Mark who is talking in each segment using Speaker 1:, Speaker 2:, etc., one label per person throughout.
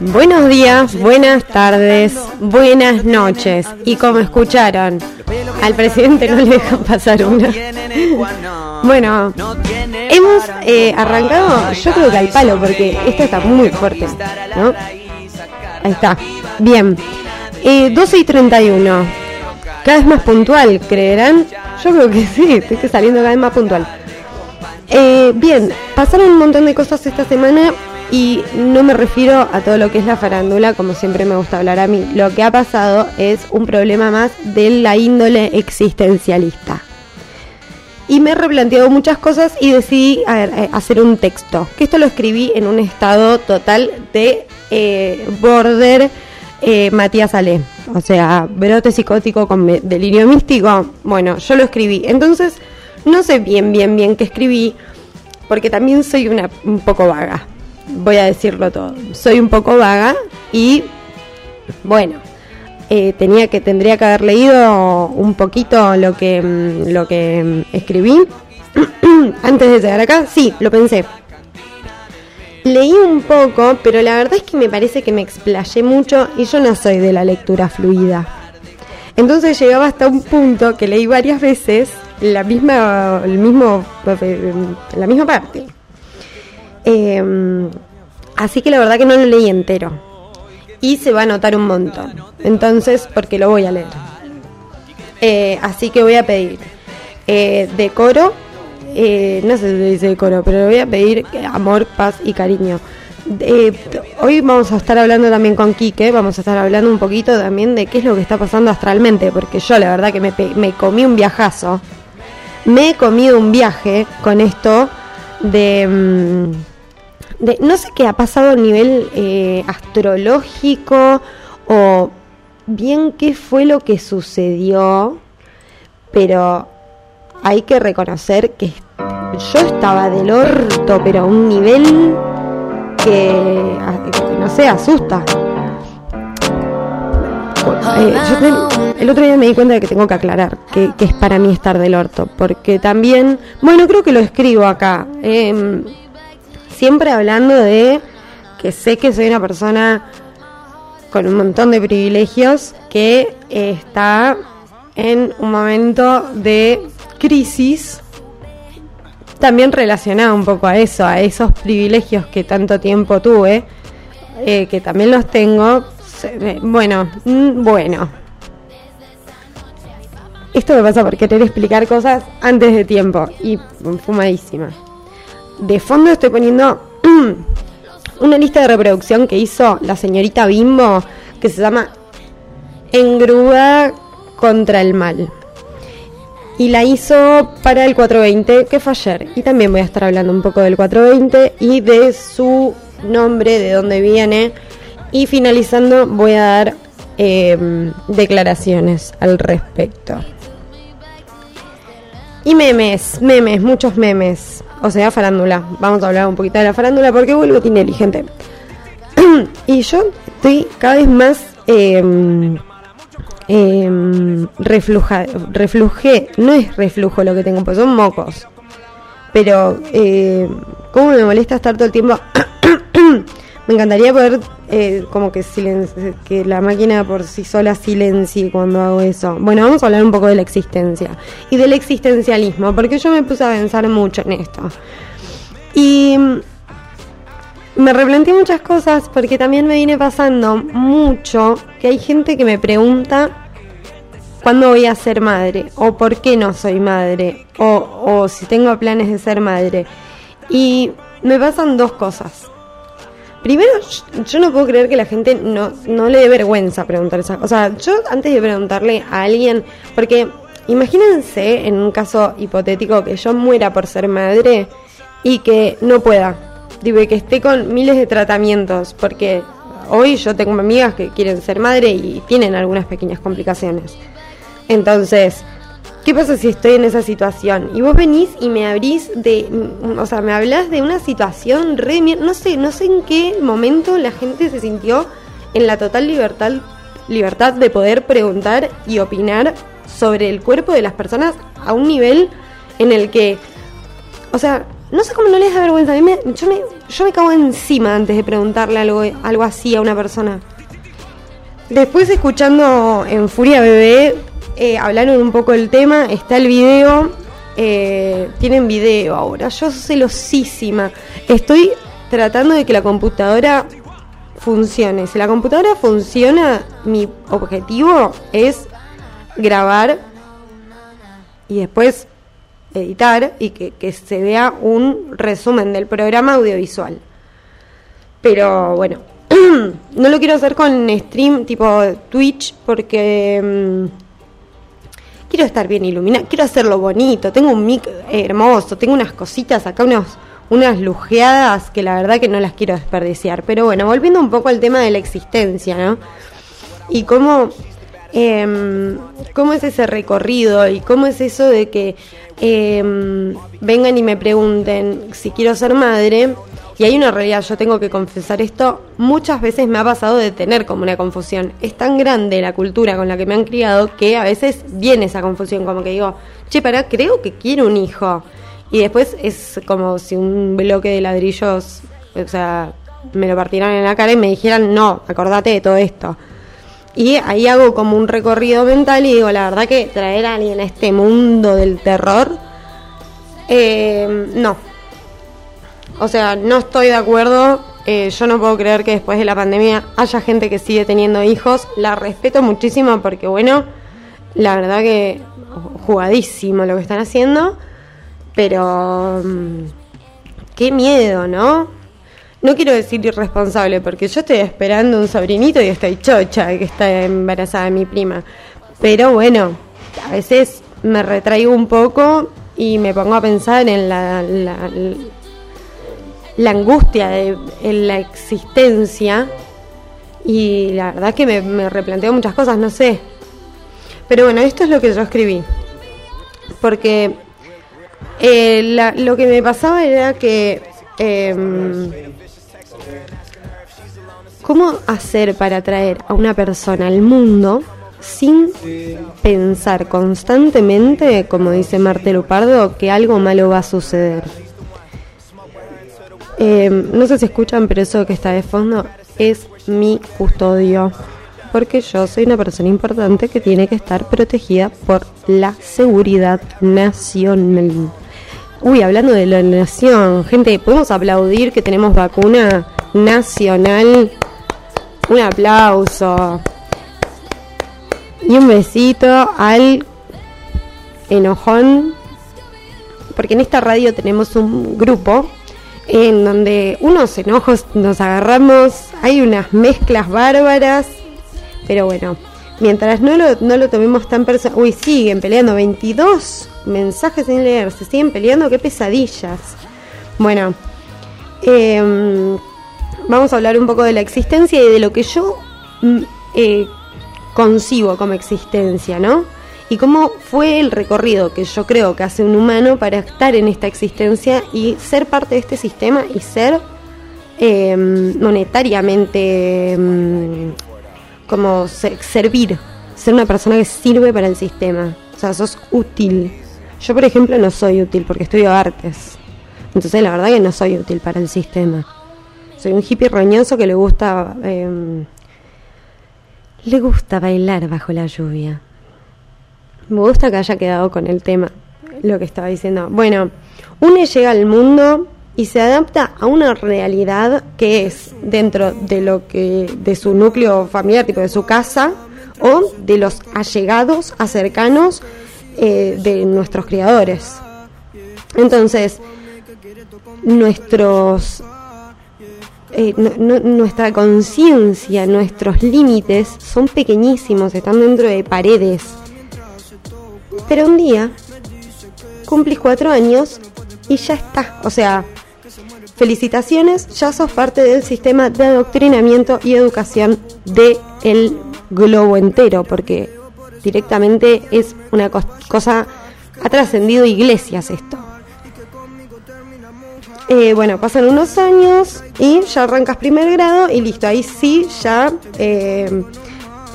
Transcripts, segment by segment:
Speaker 1: Buenos días, buenas tardes, buenas noches. Y como escucharon, al presidente no le dejan pasar una. Bueno, hemos eh, arrancado, yo creo que al palo, porque esto está muy fuerte. Ahí está. Bien. Eh, 12 y 31. Cada vez más puntual, ¿creerán? Yo creo que sí, estoy saliendo cada vez más puntual. Eh, bien, pasaron un montón de cosas esta semana y no me refiero a todo lo que es la farándula, como siempre me gusta hablar a mí. Lo que ha pasado es un problema más de la índole existencialista. Y me he replanteado muchas cosas y decidí eh, hacer un texto. Que esto lo escribí en un estado total de eh, border eh, Matías Ale. O sea, brote psicótico con delirio místico. Bueno, yo lo escribí. Entonces, no sé bien, bien, bien qué escribí. Porque también soy una, un poco vaga voy a decirlo todo. Soy un poco vaga y bueno, eh, tenía que tendría que haber leído un poquito lo que mm, lo que mm, escribí antes de llegar acá. Sí, lo pensé. Leí un poco, pero la verdad es que me parece que me explayé mucho y yo no soy de la lectura fluida. Entonces llegaba hasta un punto que leí varias veces la misma, el mismo, la misma parte. Em, así que la verdad que no lo leí entero. Y se va a notar un montón. Entonces, porque lo voy a leer. Eh, así que voy a pedir eh, decoro. Eh, no sé si dice decoro, pero voy a pedir amor, paz y cariño. hoy vamos a estar hablando también con Quique, vamos a estar hablando un poquito también de qué es lo que está pasando astralmente, porque yo la verdad que me, me comí un viajazo, me he comido un viaje con esto de... Mm, no sé qué ha pasado a nivel eh, astrológico o bien qué fue lo que sucedió, pero hay que reconocer que yo estaba del orto, pero a un nivel que, no sé, asusta. Eh, el otro día me di cuenta de que tengo que aclarar que, es para mí estar del orto, porque también, bueno, creo que lo escribo acá. Eh, siempre hablando de que sé que soy una persona con un montón de privilegios que está en un momento de crisis también relacionado un poco a eso, a esos privilegios que tanto tiempo tuve, eh, que también los tengo. Eh, bueno, mm, bueno. Esto me pasa por querer explicar cosas antes de tiempo y fumadísima de fondo estoy poniendo una lista de reproducción que hizo la señorita Bimbo que se llama Engruda contra el mal. Y la hizo para el 420, que fue ayer. Y también voy a estar hablando un poco del 420 y de su nombre, de dónde viene. Y finalizando voy a dar em, declaraciones al respecto. Y memes, memes, muchos memes o sea, farándula. Vamos a hablar un poquito de la farándula porque vuelvo Tinelli, y yo estoy cada vez más eh, eh, reflujé, no es reflujo lo que tengo, pues son mocos. Pero, eh, ¿cómo me molesta estar todo el tiempo? me encantaría poder, eh, como que, que la máquina por sí sola silencie cuando hago eso. Bueno, vamos a hablar un poco de la existencia y del existencialismo, porque yo me puse a pensar mucho en esto. Y me replanteé muchas cosas porque también me viene pasando mucho que hay gente que me pregunta cuándo voy a ser madre o por qué no soy madre o si tengo planes de ser madre. Y me pasan dos cosas. Primero, yo no puedo creer que la gente no, no le dé vergüenza preguntar esa O sea, yo antes de preguntarle a alguien, porque imagínense en un caso hipotético que yo muera por ser madre y que no pueda. Digo, que esté con miles de tratamientos, porque hoy yo tengo amigas que quieren ser madre y tienen algunas pequeñas complicaciones. Entonces, ¿Qué pasa si estoy en esa situación? Y vos venís y me abrís de, mm, o sea, me hablas de una situación re, no sé, no sé en qué momento la gente se sintió en la total libertad, libertad de poder preguntar y opinar sobre el cuerpo de las personas a un nivel en el que, o sea, no sé cómo no les da vergüenza. A mí me, yo, me, yo me cago encima antes de preguntarle algo, algo así a una persona. Después escuchando en Furia Bebé, eh, hablaron un poco del tema, está el video, eh, tienen video ahora, yo celosísima, estoy tratando de que la computadora funcione, si la computadora funciona, mi objetivo es grabar y después editar y que, que se vea un resumen del programa audiovisual. Pero bueno, no lo quiero hacer con stream tipo Twitch porque mm, quiero estar bien iluminada, quiero hacerlo bonito, tengo un mic hermoso, tengo unas cositas acá, unos, unas lujeadas que la verdad que no las quiero desperdiciar. Pero bueno, volviendo un poco al tema de la existencia, ¿no? Y cómo, eh, cómo es ese recorrido y cómo es eso de que eh, vengan y me pregunten si quiero ser madre y hay una realidad, yo tengo que confesar esto, muchas veces me ha pasado de tener como una confusión. Es tan grande la cultura con la que me han criado que a veces viene esa confusión, como que digo, che, para, creo que quiero un hijo. Y después es como si un bloque de ladrillos, o sea, me lo partieran en la cara y me dijeran, no, acordate de todo esto. Y ahí hago como un recorrido mental y digo, la verdad que traer a alguien a este mundo del terror, eh, no, o sea, no estoy de acuerdo. Eh, yo no puedo creer que después de la pandemia haya gente que sigue teniendo hijos. La respeto muchísimo porque, bueno, la verdad que jugadísimo lo que están haciendo. Pero mm, qué miedo, ¿no? No quiero decir irresponsable porque yo estoy esperando un sobrinito y estoy chocha que está embarazada mi prima. Pero bueno, a veces me retraigo un poco y me pongo a pensar en la angustia de la existencia y la verdad que me, me replanteo muchas cosas, no sé. Pero bueno, esto es lo que yo escribí. Porque eh, lo que me pasaba era que... Em, ¿Cómo hacer para traer a una persona al mundo sin pensar constantemente, como dice Martelo Pardo, que algo malo va a suceder? Eh, no sé si escuchan, pero eso que está de fondo es mi custodio. Porque yo soy una persona importante que tiene que estar protegida por la seguridad nacional. Uy, hablando de la nación, gente, ¿podemos aplaudir que tenemos vacuna nacional? Un aplauso. Y un besito al enojón. Porque en esta radio tenemos un grupo en donde unos enojos nos agarramos, hay unas mezclas bárbaras, pero bueno, mientras no lo, no lo tomemos tan personal, uy, siguen peleando, 22 mensajes sin leer, se siguen peleando, qué pesadillas. Bueno, em, vamos a hablar un poco de la existencia y de lo que yo mm, eh, concibo como existencia, ¿no? Y cómo fue el recorrido que yo creo que hace un humano para estar en esta existencia y ser parte de este sistema y ser em, monetariamente em, como servir, ser una persona que sirve para el sistema, o sea, sos útil. Yo, por ejemplo, no soy útil porque estudio artes, entonces la verdad que no soy útil para el sistema. Soy un hippie roñoso que le gusta... Em, le gusta bailar bajo la lluvia. Me gusta que haya quedado con el tema, lo que estaba diciendo. Bueno, une llega al mundo y se adapta a una realidad que es dentro de lo que de su núcleo familiar, tipo de su casa o de los allegados, a cercanos eh, de nuestros criadores. Entonces, nuestros eh, nuestra conciencia, nuestros límites son pequeñísimos, están dentro de paredes pero un día cumplís cuatro años y ya está. O sea, felicitaciones, ya sos parte del sistema de adoctrinamiento y educación del globo entero, porque directamente es una cosa, ha trascendido iglesias esto. Eh, bueno, pasan unos años y ya arrancas primer grado y listo, ahí sí ya eh,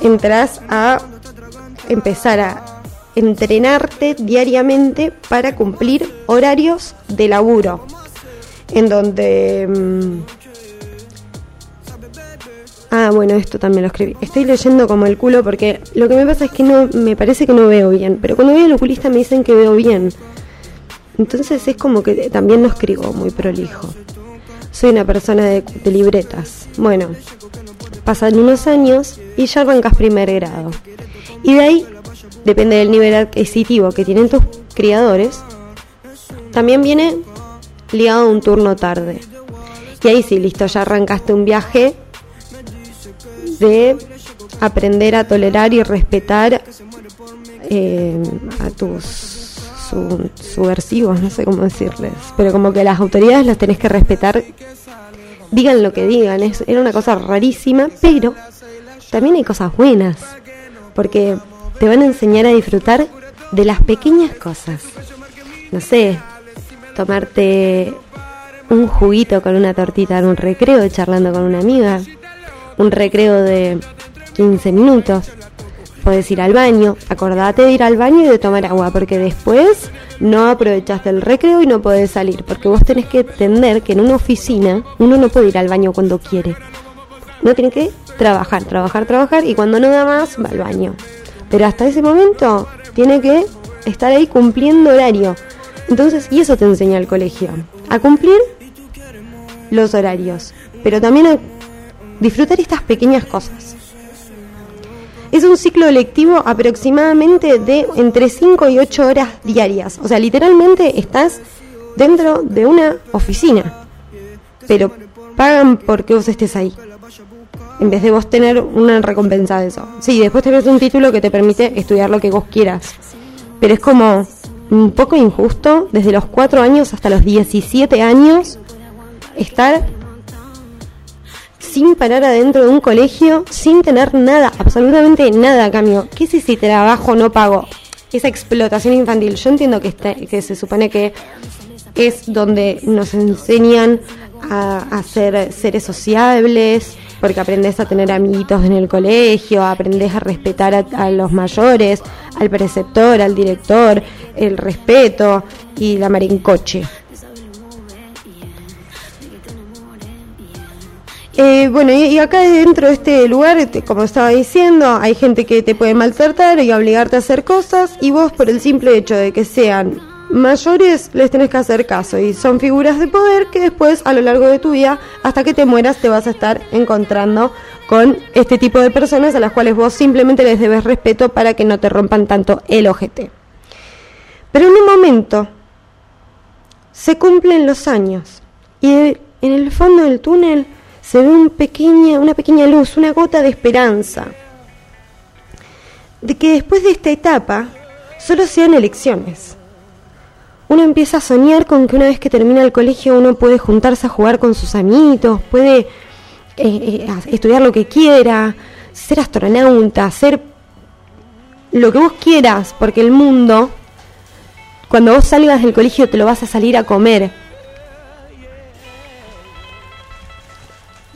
Speaker 1: entras a empezar a entrenarte diariamente para cumplir horarios de laburo. en donde... Mm, ah, bueno, esto también lo escribí. Estoy leyendo como el culo porque lo que me pasa es que no me parece que no veo bien, pero cuando voy al oculista me dicen que veo bien. Entonces es como que también no escribo muy prolijo. Soy una persona de, libretas. Bueno, pasan unos años y ya arrancas primer grado. Y de ahí, depende del nivel adquisitivo que tienen tus criadores, también viene ligado a un turno tarde. Y ahí sí, listo, ya arrancaste un viaje de aprender a tolerar y respetar eh, a tus subversivos, no sé cómo decirles, pero como que las autoridades las tenés que respetar, digan lo que digan, es, era una cosa rarísima, pero también hay cosas buenas, porque te van a enseñar a disfrutar de las pequeñas cosas. No sé, tomarte un juguito con una tortita en un recreo charlando con una amiga, un recreo de 15 minutos. Puedes ir al baño, acordate de ir al baño y de tomar agua, porque después no aprovechaste el recreo y no podés salir, porque vos tenés que entender que en una oficina uno no puede ir al baño cuando quiere. Uno tiene que trabajar, trabajar, trabajar y cuando no da más va al baño. Pero hasta ese momento tiene que estar ahí cumpliendo horario. Entonces, y eso te enseña el colegio, a cumplir los horarios, pero también a disfrutar estas pequeñas cosas. Es un ciclo lectivo aproximadamente de entre 5 y 8 horas diarias. O sea, literalmente estás dentro de una oficina. Pero pagan porque vos estés ahí. En vez de vos tener una recompensa de eso. Sí, después tenés un título que te permite estudiar lo que vos quieras. Pero es como un poco injusto desde los 4 años hasta los 17 años estar sin parar adentro de un colegio, sin tener nada, absolutamente nada a cambio. ¿Qué es ese trabajo no pago? Esa explotación infantil. Yo entiendo que, este, que se supone que es donde nos enseñan a, ser seres sociables, porque aprendes a tener amiguitos en el colegio, aprendes a respetar a, los mayores, al preceptor, al director, el respeto y la marincoche. Eh, bueno, y, acá dentro de este lugar, como estaba diciendo, hay gente que te puede maltratar y obligarte a hacer cosas, y vos por el simple hecho de que sean mayores les tenés que hacer caso y son figuras de poder que después a lo largo de tu vida hasta que te mueras te vas a estar encontrando con este tipo de personas a las cuales vos simplemente les debes respeto para que no te rompan tanto el ojete. Pero en un momento se cumplen los años y en el fondo del túnel se ve un pequeña, una pequeña luz, una gota de esperanza, de que después de esta etapa solo sean elecciones. Uno empieza a soñar con que una vez que termina el colegio uno puede juntarse a jugar con sus amiguitos, puede eh, eh, estudiar lo que quiera, ser astronauta, ser lo que vos quieras, porque el mundo, cuando vos salgas del colegio te lo vas a salir a comer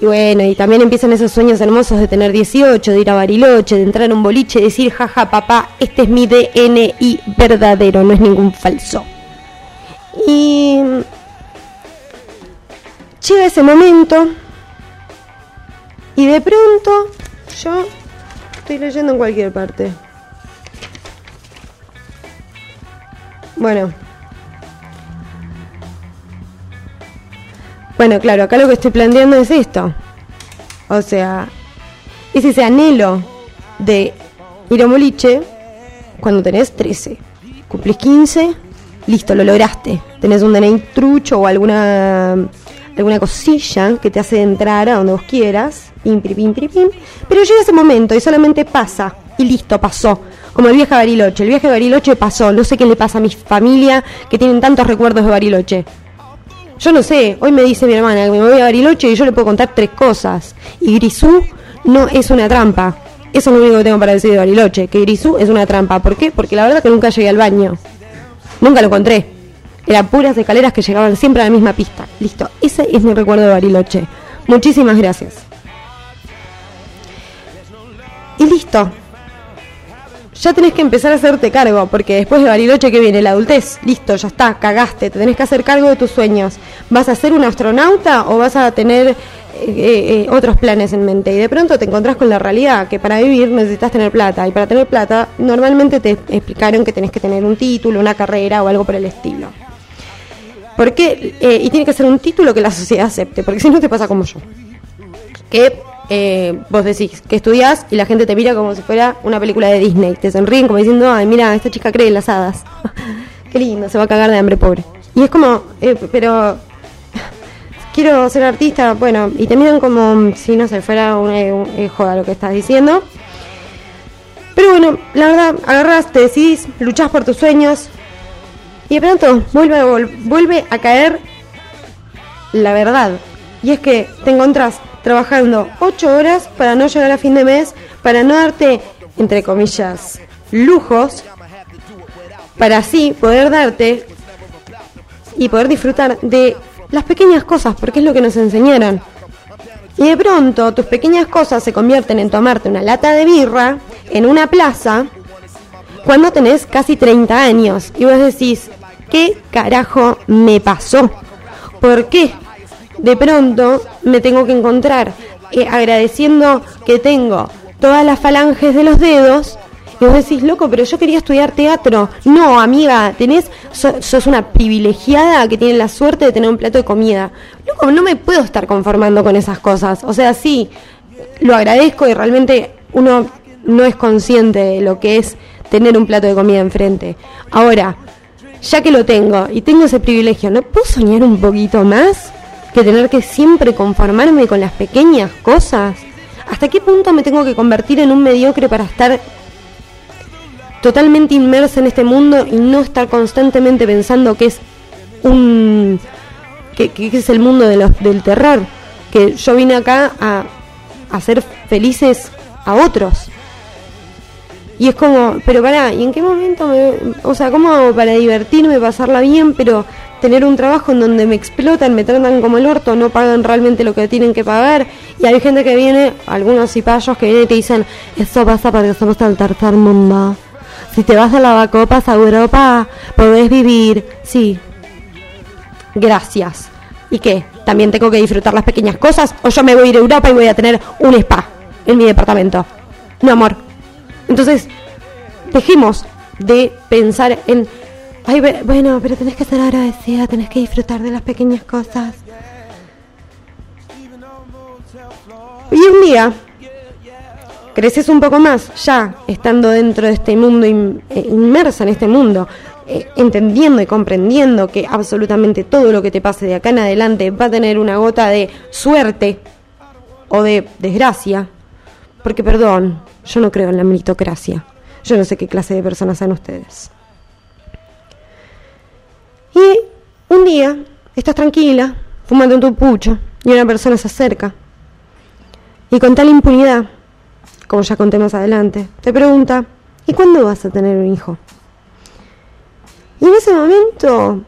Speaker 1: Y bueno, y también empiezan esos sueños hermosos de tener 18, de ir a Bariloche, de entrar a un boliche decir, jaja, papá, este es mi DNI verdadero, no es ningún falso. Y llega ese momento y de pronto yo estoy leyendo en cualquier parte. Bueno, Bueno, claro, acá lo que estoy planteando es esto. O sea, es ese anhelo de ir a moliche cuando tenés 13. Cumplís 15, listo, lo lograste. Tenés un DNI trucho o alguna alguna cosilla que te hace entrar a donde vos quieras, pero llega ese momento y solamente pasa, y listo, pasó. Como el viaje a Bariloche. El viaje a Bariloche pasó. No sé qué le pasa a mi familia que tienen tantos recuerdos de Bariloche. Yo no sé, hoy me dice mi hermana que me voy a Bariloche y yo le puedo contar tres cosas. Y Grisú no es una trampa. Eso es lo único que tengo para decir de Bariloche, que Grisú es una trampa. ¿Por qué? Porque la verdad que nunca llegué al baño. Nunca lo encontré. Eran puras escaleras que llegaban siempre a la misma pista. Listo, ese es mi recuerdo de Bariloche. Muchísimas gracias. Y listo. ya tenés que empezar a hacerte cargo, porque después de Bariloche que viene la adultez, listo, ya está, cagaste, te tenés que hacer cargo de tus sueños. ¿Vas a ser un astronauta o vas a tener eh, eh, otros planes en mente? Y de pronto te encontrás con la realidad que para vivir necesitas tener plata, y para tener plata normalmente te explicaron que tenés que tener un título, una carrera o algo por el estilo. ¿Por qué? Eh, y tiene que ser un título que la sociedad acepte, porque si no te pasa como yo. Que eh, vos decís que estudiás y la gente te mira como si fuera una película de Disney. Te sonríen como diciendo, ay, mira, esta chica cree en las hadas. Qué lindo, se va a cagar de hambre, pobre. Y es como, eh, pero quiero ser artista, bueno, y te miran como si no se fuera un, un, joda lo que estás diciendo. Pero bueno, la verdad, agarras, te decidís, luchás por tus sueños y de pronto vuelve a, vuelve a caer la verdad. Y es que te encontrás trabajando ocho horas para no llegar a fin de mes, para no darte, entre comillas, lujos, para así poder darte y poder disfrutar de las pequeñas cosas, porque es lo que nos enseñaron. Y de pronto tus pequeñas cosas se convierten en tomarte una lata de birra en una plaza cuando tenés casi 30 años y vos decís, ¿qué carajo me pasó? ¿Por qué de pronto me tengo que encontrar eh, agradeciendo que tengo todas las falanges de los dedos y vos decís, loco, pero yo quería estudiar teatro. No, amiga, tenés, sos una privilegiada que tiene la suerte de tener un plato de comida. Loco, no me puedo estar conformando con esas cosas. O sea, sí, lo agradezco y realmente uno no es consciente de lo que es tener un plato de comida enfrente. Ahora, ya que lo tengo y tengo ese privilegio, ¿no puedo soñar un poquito más? que tener que siempre conformarme con las pequeñas cosas? ¿Hasta qué punto me tengo que convertir en un mediocre para estar totalmente inmersa en este mundo y no estar constantemente pensando que es un que, es el mundo de los, del terror? Que yo vine acá a hacer felices a otros. Y es como, pero para, ¿y en qué momento me, o sea, cómo hago para divertirme, pasarla bien, pero tener un trabajo en donde me explotan, me tratan como el orto, no pagan realmente lo que tienen que pagar. Y hay gente que viene, algunos cipayos que vienen y te dicen, eso pasa porque somos el tercer mundo. Si te vas a lavacopas a Europa, podés vivir. Sí. Gracias. ¿Y qué? ¿También tengo que disfrutar las pequeñas cosas? ¿O yo me voy a ir a Europa y voy a tener un spa en mi departamento? No, amor. Entonces, dejemos de pensar en Ay, bueno, pero tenés que ser agradecida, tenés que disfrutar de las pequeñas cosas. Y un día creces un poco más, ya estando dentro de este mundo, eh, inmersa en este mundo, eh, entendiendo y comprendiendo que absolutamente todo lo que te pase de acá en adelante va a tener una gota de suerte o de desgracia. Porque, perdón, yo no creo en la meritocracia. Yo no sé qué clase de personas sean ustedes. Y un día estás tranquila, fumando en tu pucho, y una persona se acerca. Y con tal impunidad, como ya conté más adelante, te pregunta, ¿y cuándo vas a tener un hijo? Y en ese momento,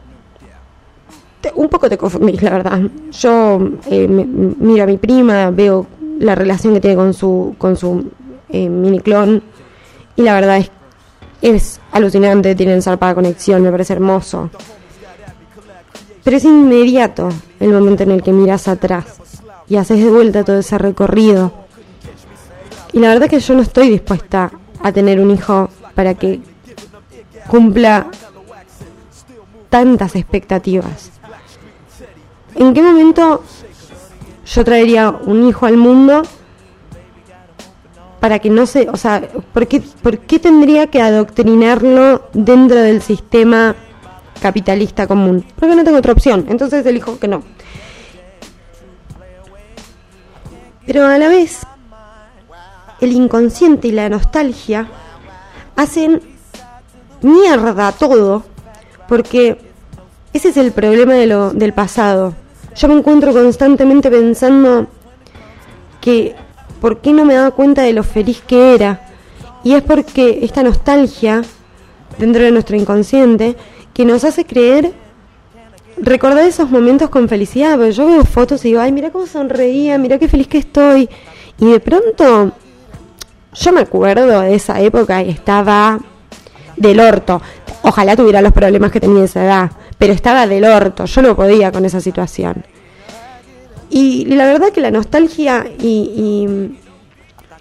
Speaker 1: un poco te confundís, la verdad. Yo eh, miro a mi prima, veo la relación que tiene con su, con su eh, mini clon, y la verdad es, es alucinante, tienen zarpada conexión, me parece hermoso. Pero es inmediato el momento en el que miras atrás y haces de vuelta todo ese recorrido. Y la verdad que yo no estoy dispuesta a tener un hijo para que cumpla tantas expectativas. ¿En qué momento yo traería un hijo al mundo para que no se, o sea, ¿por qué, ¿por qué tendría que adoctrinarlo dentro del sistema capitalista común, porque no tengo otra opción, entonces elijo que no. Pero a la vez, el inconsciente y la nostalgia hacen mierda todo, porque ese es el problema de lo, del pasado. Yo me encuentro constantemente pensando que por qué no me daba cuenta de lo feliz que era. Y es porque esta nostalgia dentro de nuestro inconsciente que nos hace creer, recordar esos momentos con felicidad, porque yo veo fotos y digo, ay, mira cómo sonreía, mira qué feliz que estoy. Y de pronto yo me acuerdo de esa época y estaba del orto. Ojalá tuviera los problemas que tenía esa edad, pero estaba del orto, yo no podía con esa situación. Y la verdad que la nostalgia y,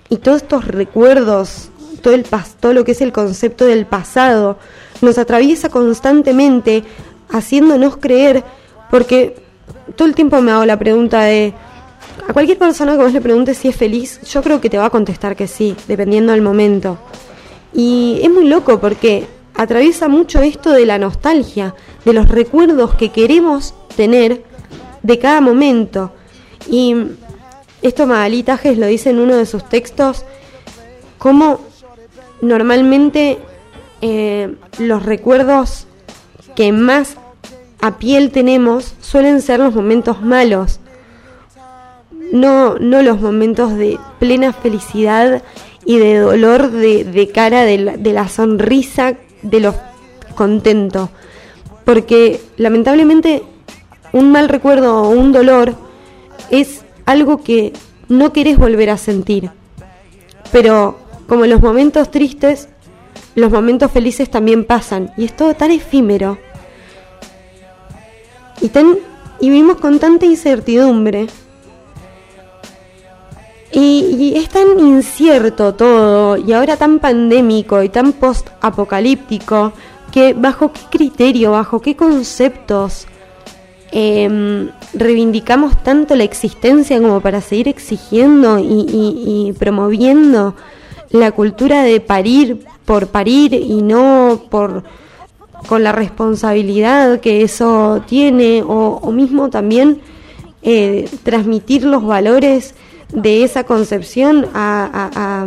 Speaker 1: y, todos estos recuerdos, todo, el, todo lo que es el concepto del pasado, nos atraviesa constantemente haciéndonos creer, porque todo el tiempo me hago la pregunta de, a cualquier persona que vos le preguntes si es feliz, yo creo que te va a contestar que sí, dependiendo del momento. Y es muy loco porque atraviesa mucho esto de la nostalgia, de los recuerdos que queremos tener de cada momento. Y esto Magalí Tajes lo dice en uno de sus textos, como normalmente eh, los recuerdos que más a piel tenemos suelen ser los momentos malos, no, no los momentos de plena felicidad y de dolor de, cara de la, de la sonrisa de los contentos. Porque lamentablemente un mal recuerdo o un dolor es algo que no querés volver a sentir. Pero como los momentos tristes, los momentos felices también pasan. Y es todo tan efímero. Y, tan, y vivimos con tanta incertidumbre y, es tan incierto todo, y ahora tan pandémico y tan post-apocalíptico, que bajo qué criterio, bajo qué conceptos em, reivindicamos tanto la existencia como para seguir exigiendo y, promoviendo la cultura de parir por parir y no por con la responsabilidad que eso tiene o, mismo también eh, transmitir los valores de esa concepción a,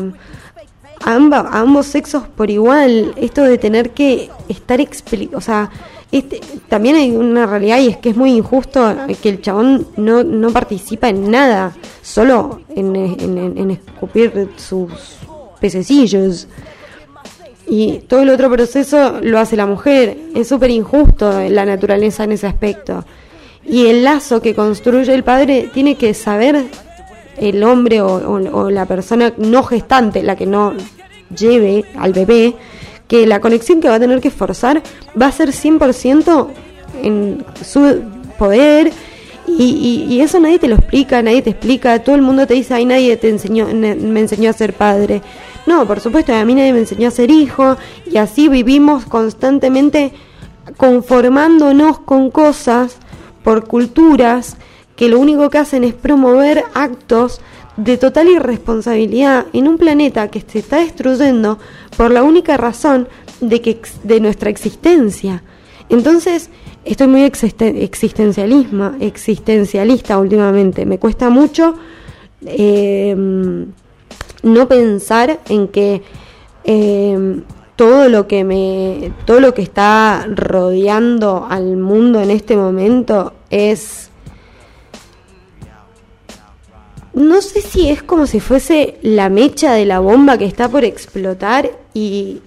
Speaker 1: ambos sexos por igual, esto de tener que estar o sea, este, también hay una realidad y es que es muy injusto que el chabón no, no participa en nada, solo en, en, escupir sus pececillos. Y todo el otro proceso lo hace la mujer. Es súper injusto la naturaleza en ese aspecto. Y el lazo que construye el padre tiene que saber el hombre o, la persona no gestante, la que no lleve al bebé, que la conexión que va a tener que esforzar va a ser 100% en su poder. Y, y, eso nadie te lo explica, nadie te explica, todo el mundo te dice, ay, nadie te enseñó, me enseñó a ser padre. No, por supuesto, a mí nadie me enseñó a ser hijo. Y así vivimos constantemente conformándonos con cosas por culturas que lo único que hacen es promover actos de total irresponsabilidad en un planeta que se está destruyendo por la única razón de que de nuestra existencia. Entonces, estoy muy existencialista últimamente. Me cuesta mucho em, no pensar en que em, todo lo que me todo lo que está rodeando al mundo en este momento es no sé si es como si fuese la mecha de la bomba que está por explotar y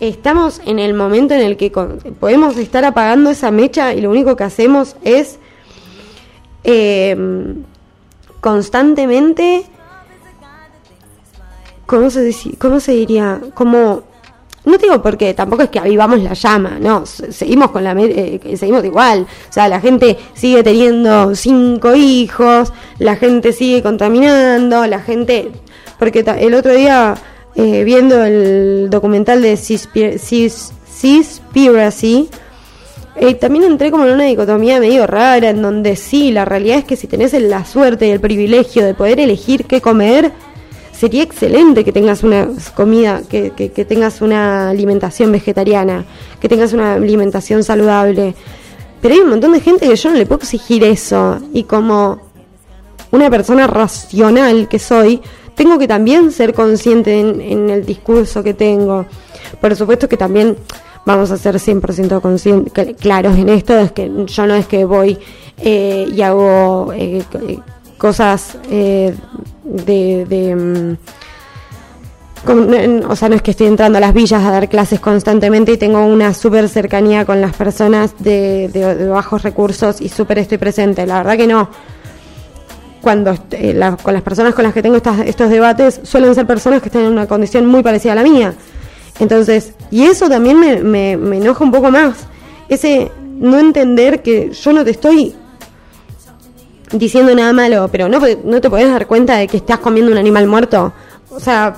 Speaker 1: estamos en el momento en el que podemos estar apagando esa mecha y lo único que hacemos es em, constantemente, ¿cómo se, ¿cómo se diría? Como no digo porque tampoco es que avivamos la llama, no, seguimos con la eh, seguimos igual, o sea, la gente sigue teniendo cinco hijos, la gente sigue contaminando, la gente porque el otro día eh, viendo el documental de Seaspiracy eh, también entré como en una dicotomía medio rara en donde sí, la realidad es que si tenés la suerte y el privilegio de poder elegir qué comer, sería excelente que tengas una comida, que, que, tengas una alimentación vegetariana, que tengas una alimentación saludable. Pero hay un montón de gente que yo no le puedo exigir eso. Y como una persona racional que soy, tengo que también ser consciente en, el discurso que tengo. Por supuesto que también vamos a ser 100% claros en esto, es que yo no es que voy eh, y hago eh, cosas eh, de, mm, o sea, no es que estoy entrando a las villas a dar clases constantemente y tengo una súper cercanía con las personas de, bajos recursos y súper estoy presente. La verdad que no. cuando eh, con las personas con las que tengo estos debates suelen ser personas que están en una condición muy parecida a la mía. Entonces, y eso también me, me, me enoja un poco más. Ese no entender que yo no te estoy diciendo nada malo, pero no, no te podés dar cuenta de que estás comiendo un animal muerto. O sea,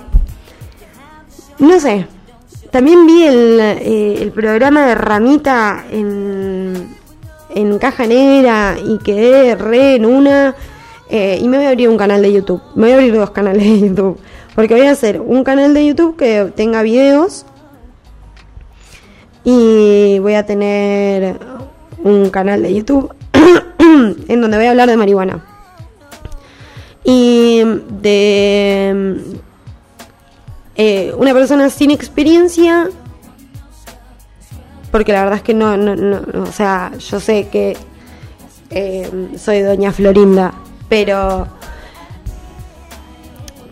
Speaker 1: no sé. También vi el, eh, programa de Ramita en, en Caja Negra y quedé re en una. Eh, y me voy a abrir un canal de YouTube. Me voy a abrir dos canales de YouTube. Porque voy a hacer un canal de YouTube que tenga videos. Y voy a tener un canal de YouTube en donde voy a hablar de marihuana. Y de eh, una persona sin experiencia, porque la verdad es que no, no, no o sea, yo sé que eh, soy doña Florinda, pero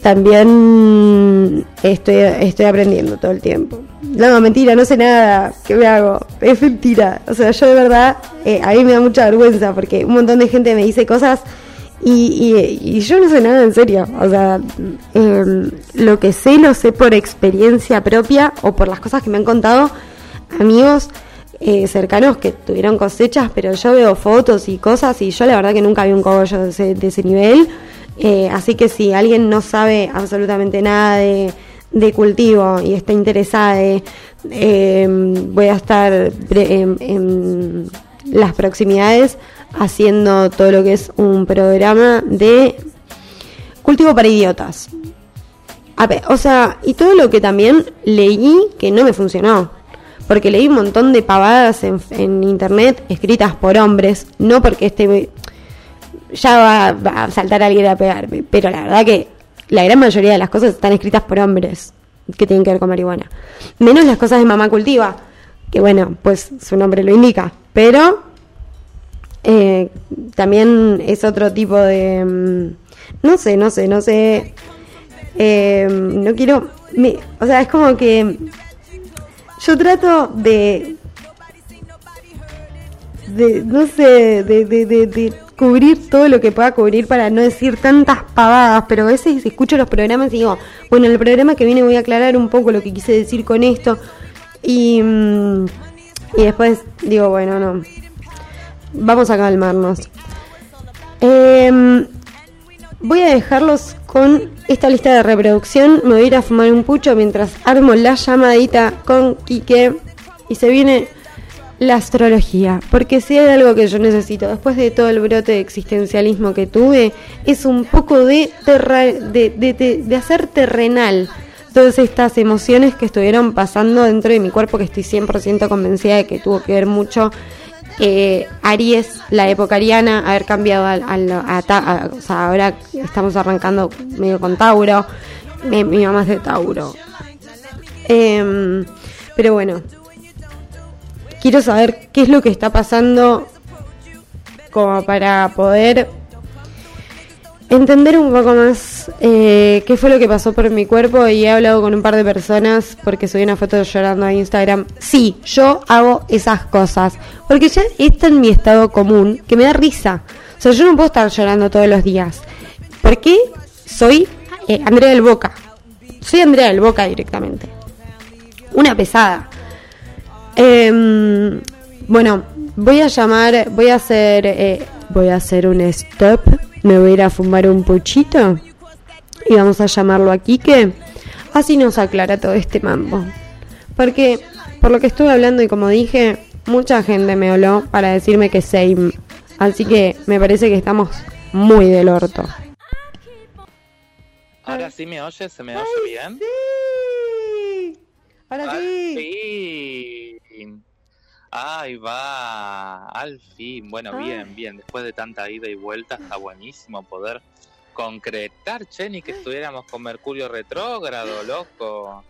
Speaker 1: también estoy, estoy aprendiendo todo el tiempo. No, mentira, no sé nada. ¿Qué me hago? Es mentira. O sea, yo de verdad, eh, a mí me da mucha vergüenza porque un montón de gente me dice cosas y, y, yo no sé nada en serio. O sea, em, lo que sé lo sé por experiencia propia o por las cosas que me han contado amigos eh, cercanos que tuvieron cosechas, pero yo veo fotos y cosas y yo la verdad que nunca vi un cogollo de ese, de ese nivel. Eh, así que si alguien no sabe absolutamente nada de, cultivo y está interesada, eh, voy a estar en, las proximidades haciendo todo lo que es un programa de cultivo para idiotas. O sea, y todo lo que también leí que no me funcionó. Porque leí un montón de pavadas en, en internet escritas por hombres, no porque este ya va, a saltar alguien a pegarme. Pero la verdad que la gran mayoría de las cosas están escritas por hombres que tienen que ver con marihuana. Menos las cosas de mamá cultiva, que bueno, pues su nombre lo indica. Pero eh, también es otro tipo de... Mm, no sé, no sé, no sé. Eh, no quiero... o sea, es como que yo trato de... no sé, de cubrir todo lo que pueda cubrir para no decir tantas pavadas, pero a veces escucho los programas y digo, bueno, en el programa que viene voy a aclarar un poco lo que quise decir con esto. Y, mm, y después digo, bueno, no, vamos a calmarnos. Em, voy a dejarlos con esta lista de reproducción, me voy a ir a fumar un pucho mientras armo la llamadita con Quique y se viene la astrología, porque si hay algo que yo necesito después de todo el brote de existencialismo que tuve, es un poco de, de, de, hacer terrenal todas estas emociones que estuvieron pasando dentro de mi cuerpo, que estoy 100% convencida de que tuvo que ver mucho eh, Aries, la época ariana, haber cambiado a, a, o sea, ahora estamos arrancando medio con Tauro, mi, mamá es de Tauro. Em, pero bueno, quiero saber qué es lo que está pasando como para poder entender un poco más eh, qué fue lo que pasó por mi cuerpo y he hablado con un par de personas porque subí una foto llorando a Instagram. Sí, yo hago esas cosas porque ya está en mi estado común que me da risa. O sea, yo no puedo estar llorando todos los días. porque Soy eh, Andrea del Boca. Soy Andrea del Boca directamente. Una pesada. Eh, bueno, voy a llamar, voy a hacer, eh, voy a hacer un stop, me voy a ir a fumar un puchito y vamos a llamarlo a Quique. Así nos aclara todo este mambo. Porque, por lo que estuve hablando y como dije, mucha gente me habló para decirme que same. Así que me parece que estamos muy del orto.
Speaker 2: Ahora sí me oyes, se me oye bien.
Speaker 1: Sí. Ahora sí.
Speaker 2: Ahí va, al fin. Bueno, bien, bien. Después de tanta ida y vuelta, está buenísimo poder concretar, Chenny, que estuviéramos con Mercurio retrógrado, loco.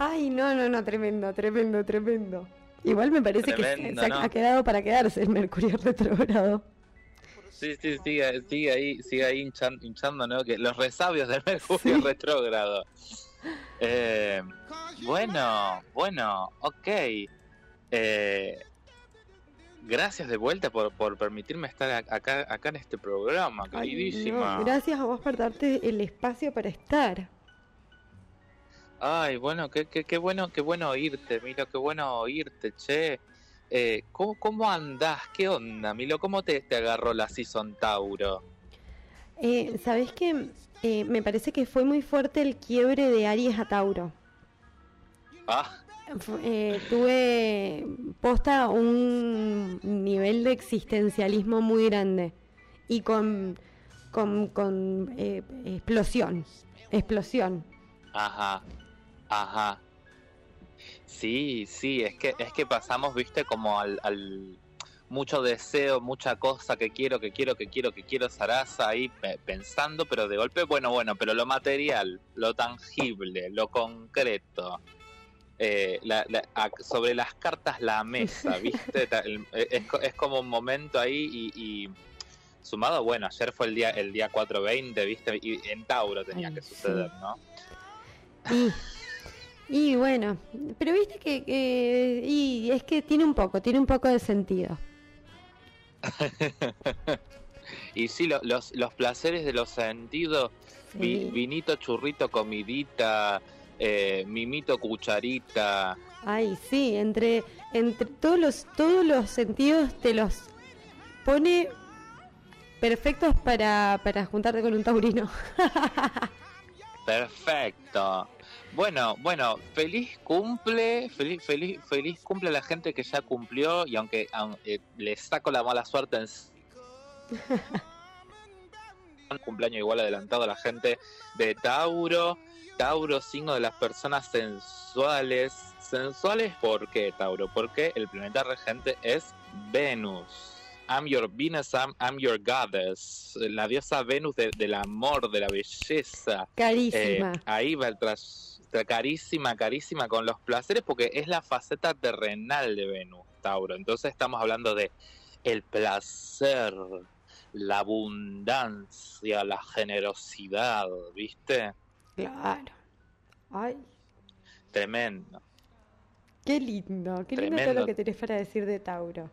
Speaker 1: Ay, no, no, no, tremendo, tremendo, tremendo. Igual me parece que se ha quedado para quedarse el Mercurio retrógrado.
Speaker 2: Sí, sí, sigue, sigue ahí, sigue ahí hinchando, ¿no? Que los resabios del Mercurio retrógrado. Eh, bueno, bueno, ok. Eh, gracias de vuelta por, por permitirme estar acá, acá en este programa, queridísima.
Speaker 1: gracias a vos por darte el espacio para estar.
Speaker 2: Ay, bueno, qué, qué, qué bueno, qué bueno oírte, Milo, qué bueno oírte, che. Eh, ¿cómo, ¿Cómo andás? ¿Qué onda, Milo? ¿Cómo te, te agarró la Season Tauro?
Speaker 1: Eh, ¿Sabés que eh, me parece que fue muy fuerte el quiebre de Aries a Tauro?
Speaker 2: Ah.
Speaker 1: Eh, tuve posta un nivel de existencialismo muy grande y con, con, con eh, explosión, explosión.
Speaker 2: Ajá, ajá. Sí, sí, es que es que pasamos, viste, como al, mucho deseo, mucha cosa que quiero, que quiero, que quiero, que quiero Sarasa ahí pensando, pero de golpe, bueno, bueno, pero lo material, lo tangible, lo concreto, eh, sobre las cartas la mesa, ¿viste? es, como un momento ahí y, sumado, bueno, ayer fue el día el día 420, ¿viste? Y en Tauro tenía que suceder, ¿no?
Speaker 1: Y, bueno, pero viste que, y es que tiene un poco, tiene un poco de sentido.
Speaker 2: y sí, los, los placeres de los sentidos, vinito, churrito, comidita, eh, mimito, cucharita.
Speaker 1: Ay, sí, entre, entre todos, los, todos los sentidos te los pone perfectos para, para juntarte con un taurino.
Speaker 2: Perfecto. Bueno, bueno, feliz cumple, feliz, feliz, feliz cumple a la gente que ya cumplió y aunque, aunque le saco la mala suerte en un cumpleaños igual adelantado a la gente de Tauro. Tauro, signo de las personas sensuales. ¿Sensuales por qué, Tauro? Porque el planeta regente es Venus. I'm your Venus, I'm, your goddess. La diosa Venus del amor, de la belleza.
Speaker 1: Carísima.
Speaker 2: Eh, ahí va el tras, carísima, carísima con los placeres porque es la faceta terrenal de Venus, Tauro. Entonces estamos hablando de el placer, la abundancia, la generosidad, ¿viste?
Speaker 1: Claro. Ay.
Speaker 2: Tremendo.
Speaker 1: Qué lindo, qué lindo todo lo que tenés para decir de Tauro.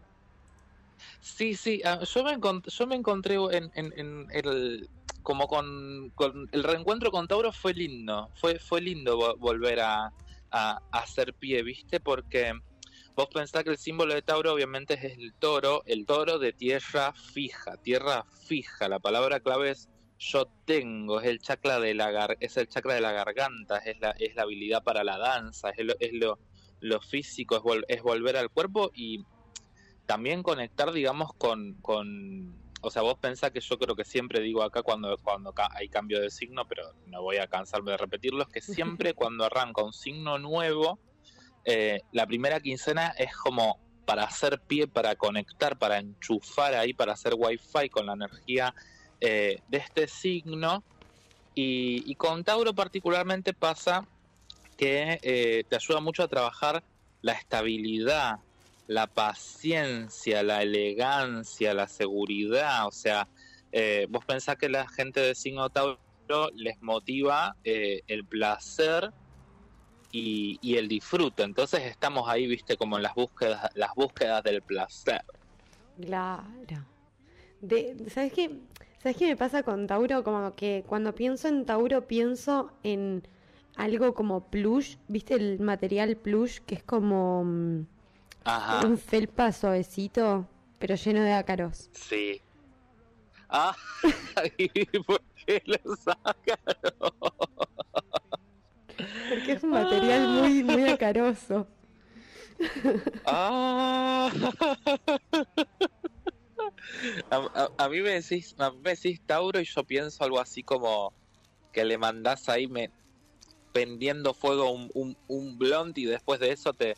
Speaker 2: Sí, sí, ah, yo me, yo me encontré en, en, el como con, el reencuentro con Tauro fue lindo, fue fue lindo volver a, a, hacer pie, ¿viste? Porque vos pensás que el símbolo de Tauro obviamente es el toro, el toro de tierra fija, tierra fija, la palabra clave es yo tengo, es el chakra de la es el chakra de la garganta, es la, es la habilidad para la danza, es lo, es lo, lo físico, es, es volver al cuerpo y también conectar, digamos, con, con o sea, vos pensás que yo creo que siempre digo acá cuando, cuando hay cambio de signo, pero no voy a cansarme de repetirlo, es que siempre cuando arranca un signo nuevo, eh, la primera quincena es como para hacer pie, para conectar, para enchufar ahí, para hacer wifi con la energía eh, de este signo. Y, con Tauro particularmente pasa que eh, te ayuda mucho a trabajar la estabilidad, la paciencia, la elegancia, la seguridad. O sea, eh, vos pensás que la gente de signo Tauro les motiva el placer y, y, el disfrute. Entonces estamos ahí, viste, como en las búsquedas, las búsquedas del placer.
Speaker 1: Claro. ¿Sabes qué? ¿Sabes qué me pasa con Tauro? Como que cuando pienso en Tauro pienso en algo como plush, ¿viste el material plush que es como mm, un felpa suavecito, pero lleno de ácaros?
Speaker 2: Sí. Ah, ¿por qué los ácaros?
Speaker 1: Porque es un material muy, muy acaroso.
Speaker 2: Ah. A, mí me decís, a mí me decís Tauro y yo pienso algo así como que le mandás ahí me, pendiendo fuego un, un, un blond y después de eso te,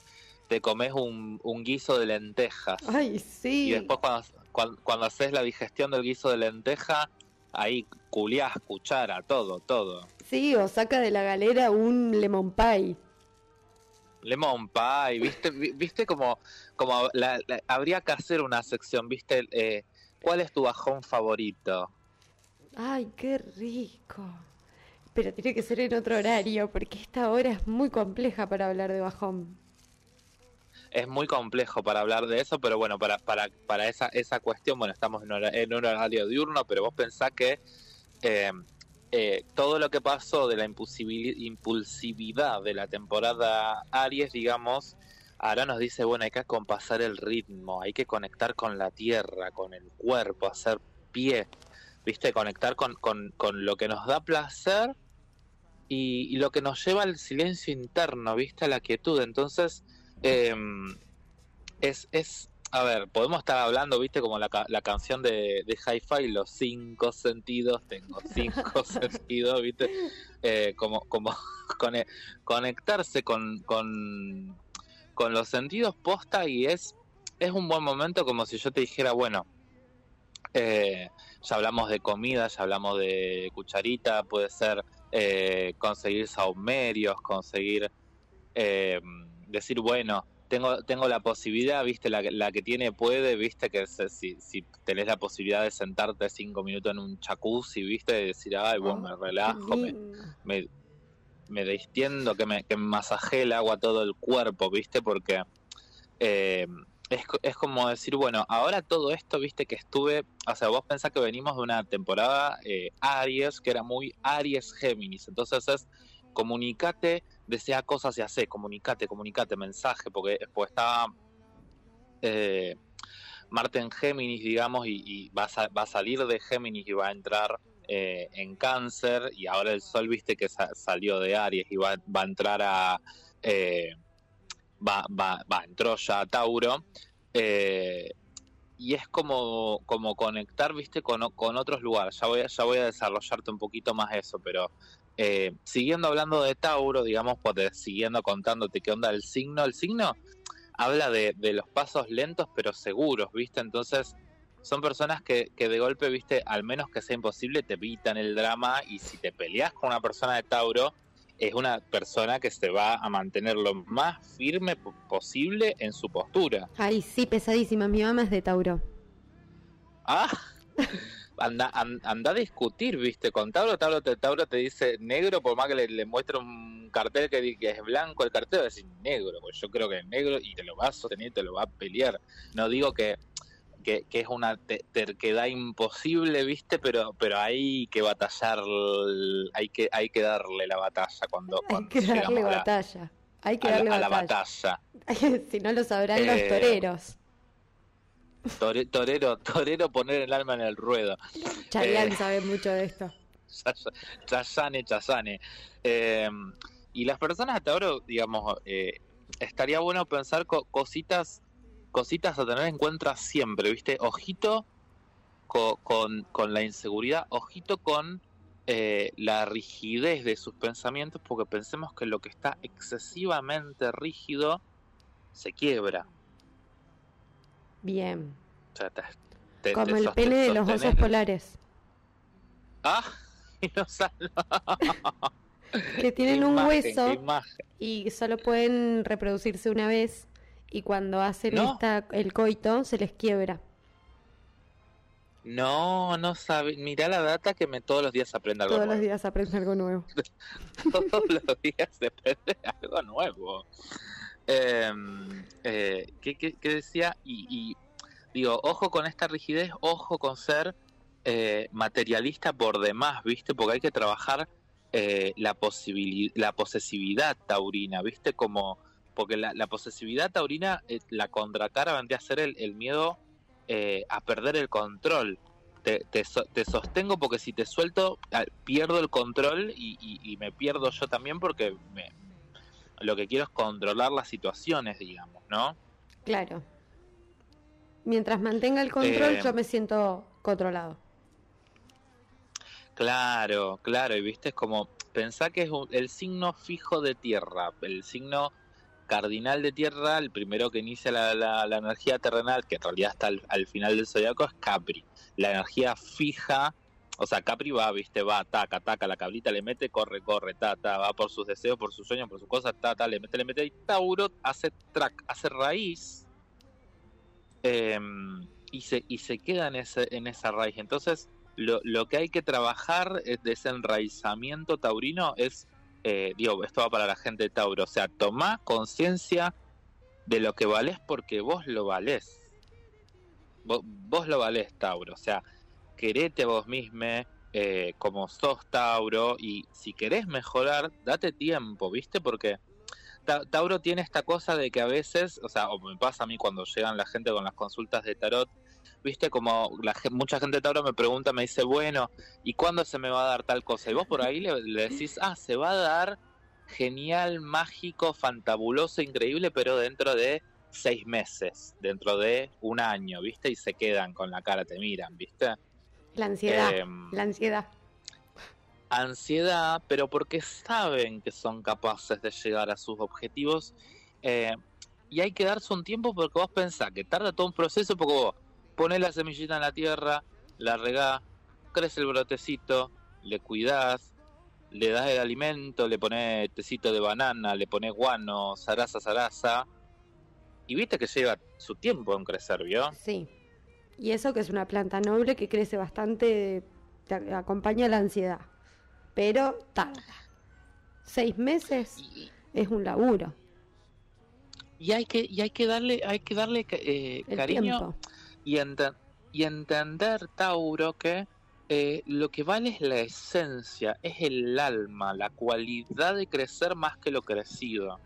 Speaker 2: te comes un, un, guiso de lentejas.
Speaker 1: Ay, sí.
Speaker 2: Y después cuando, cuando, haces la digestión del guiso de lenteja, ahí culiás, cuchara, todo, todo.
Speaker 1: Sí, o saca de la galera un lemon pie.
Speaker 2: Lemon Pie, viste, viste como, como habría que hacer una sección, viste, eh, ¿cuál es tu bajón favorito?
Speaker 1: Ay, qué rico. Pero tiene que ser en otro horario, porque esta hora es muy compleja para hablar de bajón.
Speaker 2: es muy complejo para hablar de eso, pero bueno, para, para, para esa, esa cuestión, bueno, estamos en, en un horario diurno, pero vos pensás que eh, eh, todo lo que pasó de la impulsividad de la temporada Aries, digamos, ahora nos dice, bueno, hay que acompasar el ritmo, hay que conectar con la tierra, con el cuerpo, hacer pie, viste, conectar con, con, con lo que nos da placer y, lo que nos lleva al silencio interno, viste, a la quietud. Entonces, em, es, es a ver, podemos estar hablando, viste, como la, la canción de, de Hi-Fi, los cinco sentidos, tengo cinco sentidos, viste, eh, como, como conectarse con, con, con, los sentidos posta y es, es un buen momento como si yo te dijera, bueno, eh, ya hablamos de comida, ya hablamos de cucharita, puede ser eh, conseguir saumerios, conseguir decir, bueno, tengo, tengo la posibilidad, viste, la, la que tiene puede, viste, que si, si tenés la posibilidad de sentarte cinco minutos en un jacuzzi, viste, de decir, ay, bueno, me oh, relajo, me, me, me, distiendo, que me, que me masajee el agua todo el cuerpo, viste, porque eh, es, es como decir, bueno, ahora todo esto, viste, que estuve, o sea, vos pensás que venimos de una temporada eh, Aries, que era muy Aries Géminis, entonces es comunicate, desea cosas y hace, comunicate, comunicate, mensaje, porque después estaba eh, Marte en Géminis, digamos, y, va, a, va, a, salir de Géminis y va a entrar eh, en Cáncer, y ahora el Sol, viste que salió de Aries y va, va a entrar a... Eh, va, va, va, entró ya a Tauro. Eh, y es como, como conectar, viste, con, con otros lugares. Ya voy, ya voy a desarrollarte un poquito más eso, pero eh, siguiendo hablando de Tauro, digamos, pues siguiendo contándote qué onda el signo, el signo habla de, los pasos lentos pero seguros, ¿viste? Entonces son personas que, que, de golpe, ¿viste? Al menos que sea imposible, te evitan el drama y si te peleas con una persona de Tauro, es una persona que se va a mantener lo más firme posible en su postura.
Speaker 1: Ay, sí, pesadísima. Mi mamá es de Tauro.
Speaker 2: Ah, anda, anda a discutir, ¿viste? Con Tauro, Tauro te, Tauro te dice negro, por más que le, muestre un cartel que, que es blanco, el cartel va a decir negro, pues yo creo que es negro y te lo va a sostener, te lo va a pelear. No digo que, que, es una terquedad imposible, ¿viste? Pero, pero hay que batallar, hay que, hay que darle la batalla cuando...
Speaker 1: Hay que darle batalla. hay que darle la, batalla. si no lo sabrán los eh, toreros
Speaker 2: torero, torero poner el alma en el ruedo.
Speaker 1: Chayanne eh, sabe mucho de esto.
Speaker 2: Chazane, Chazane. Eh, y las personas hasta ahora, digamos, eh, estaría bueno pensar cositas, cositas a tener en cuenta siempre, ¿viste? Ojito con, con, la inseguridad, ojito con la rigidez de sus pensamientos, porque pensemos que lo que está excesivamente rígido se quiebra.
Speaker 1: Bien. Como el pene de los osos polares.
Speaker 2: Ah,
Speaker 1: que tienen un hueso y solo pueden reproducirse una vez y cuando hacen el coito se les quiebra.
Speaker 2: No, no sabe. Mira la data que me todos los días aprende algo
Speaker 1: todos
Speaker 2: nuevo.
Speaker 1: Todos los días aprende algo nuevo.
Speaker 2: todos los días se aprende algo nuevo. Em, eh, ¿qué, decía? Y, digo, ojo con esta rigidez, ojo con ser eh, materialista por demás, ¿viste? Porque hay que trabajar eh, la, la posesividad taurina, ¿viste? Como, porque la, posesividad taurina, la contracara vendría a ser el, miedo a perder el control. Te, te, sostengo porque si te suelto, ah, pierdo el control y, y me pierdo yo también porque me, lo que quiero es controlar las situaciones, digamos, ¿no?
Speaker 1: Claro. Mientras mantenga el control, eh, yo me siento controlado.
Speaker 2: Claro, claro, y viste, es como, pensá que es el signo fijo de tierra, el signo cardinal de tierra, el primero que inicia la, la, energía terrenal, que en realidad está al, al final del zodiaco, es Capri. La energía fija o sea, Capri va, viste, va, taca, taca, la cabrita le mete, corre, corre, ta, ta, va por sus deseos, por sus sueños, por sus cosas, ta, ta, le mete, le mete, y Tauro hace track, hace raíz, em, y, se, y se queda en, ese, en esa raíz. Entonces, lo, lo que hay que trabajar es de ese enraizamiento taurino es, eh, digo, esto va para la gente de Tauro, o sea, toma conciencia de lo que valés porque vos lo valés. Vos, lo valés, Tauro. O sea, querete vos mismo eh, como sos Tauro y si querés mejorar, date tiempo, ¿viste? Porque Tauro tiene esta cosa de que a veces, o sea, o me pasa a mí cuando llegan la gente con las consultas de tarot, viste como la, mucha gente de Tauro me pregunta, me dice, bueno, ¿y cuándo se me va a dar tal cosa? Y vos por ahí le, le decís, ah, se va a dar genial, mágico, fantabuloso, increíble, pero dentro de seis meses, dentro de un año, ¿viste? Y se quedan con la cara, te miran, ¿viste?
Speaker 1: La ansiedad, em, la ansiedad.
Speaker 2: Ansiedad, pero porque saben que son capaces de llegar a sus objetivos. Eh, y hay que darse un tiempo porque vos pensás que tarda todo un proceso porque vos pones la semillita en la tierra, la regás, crece el brotecito, le cuidás, le das el alimento, le pones tecito de banana, le pones guano, zaraza, zaraza, y viste que lleva su tiempo en crecer, ¿vio?
Speaker 1: Sí. Y eso que es una planta noble que crece bastante, te acompaña la ansiedad, pero tarda. Seis meses es un laburo.
Speaker 2: Y hay que, y hay que darle, hay que darle eh, cariño y, y entender, Tauro, que eh, lo que vale es la esencia, es el alma, la cualidad de crecer más que lo crecido.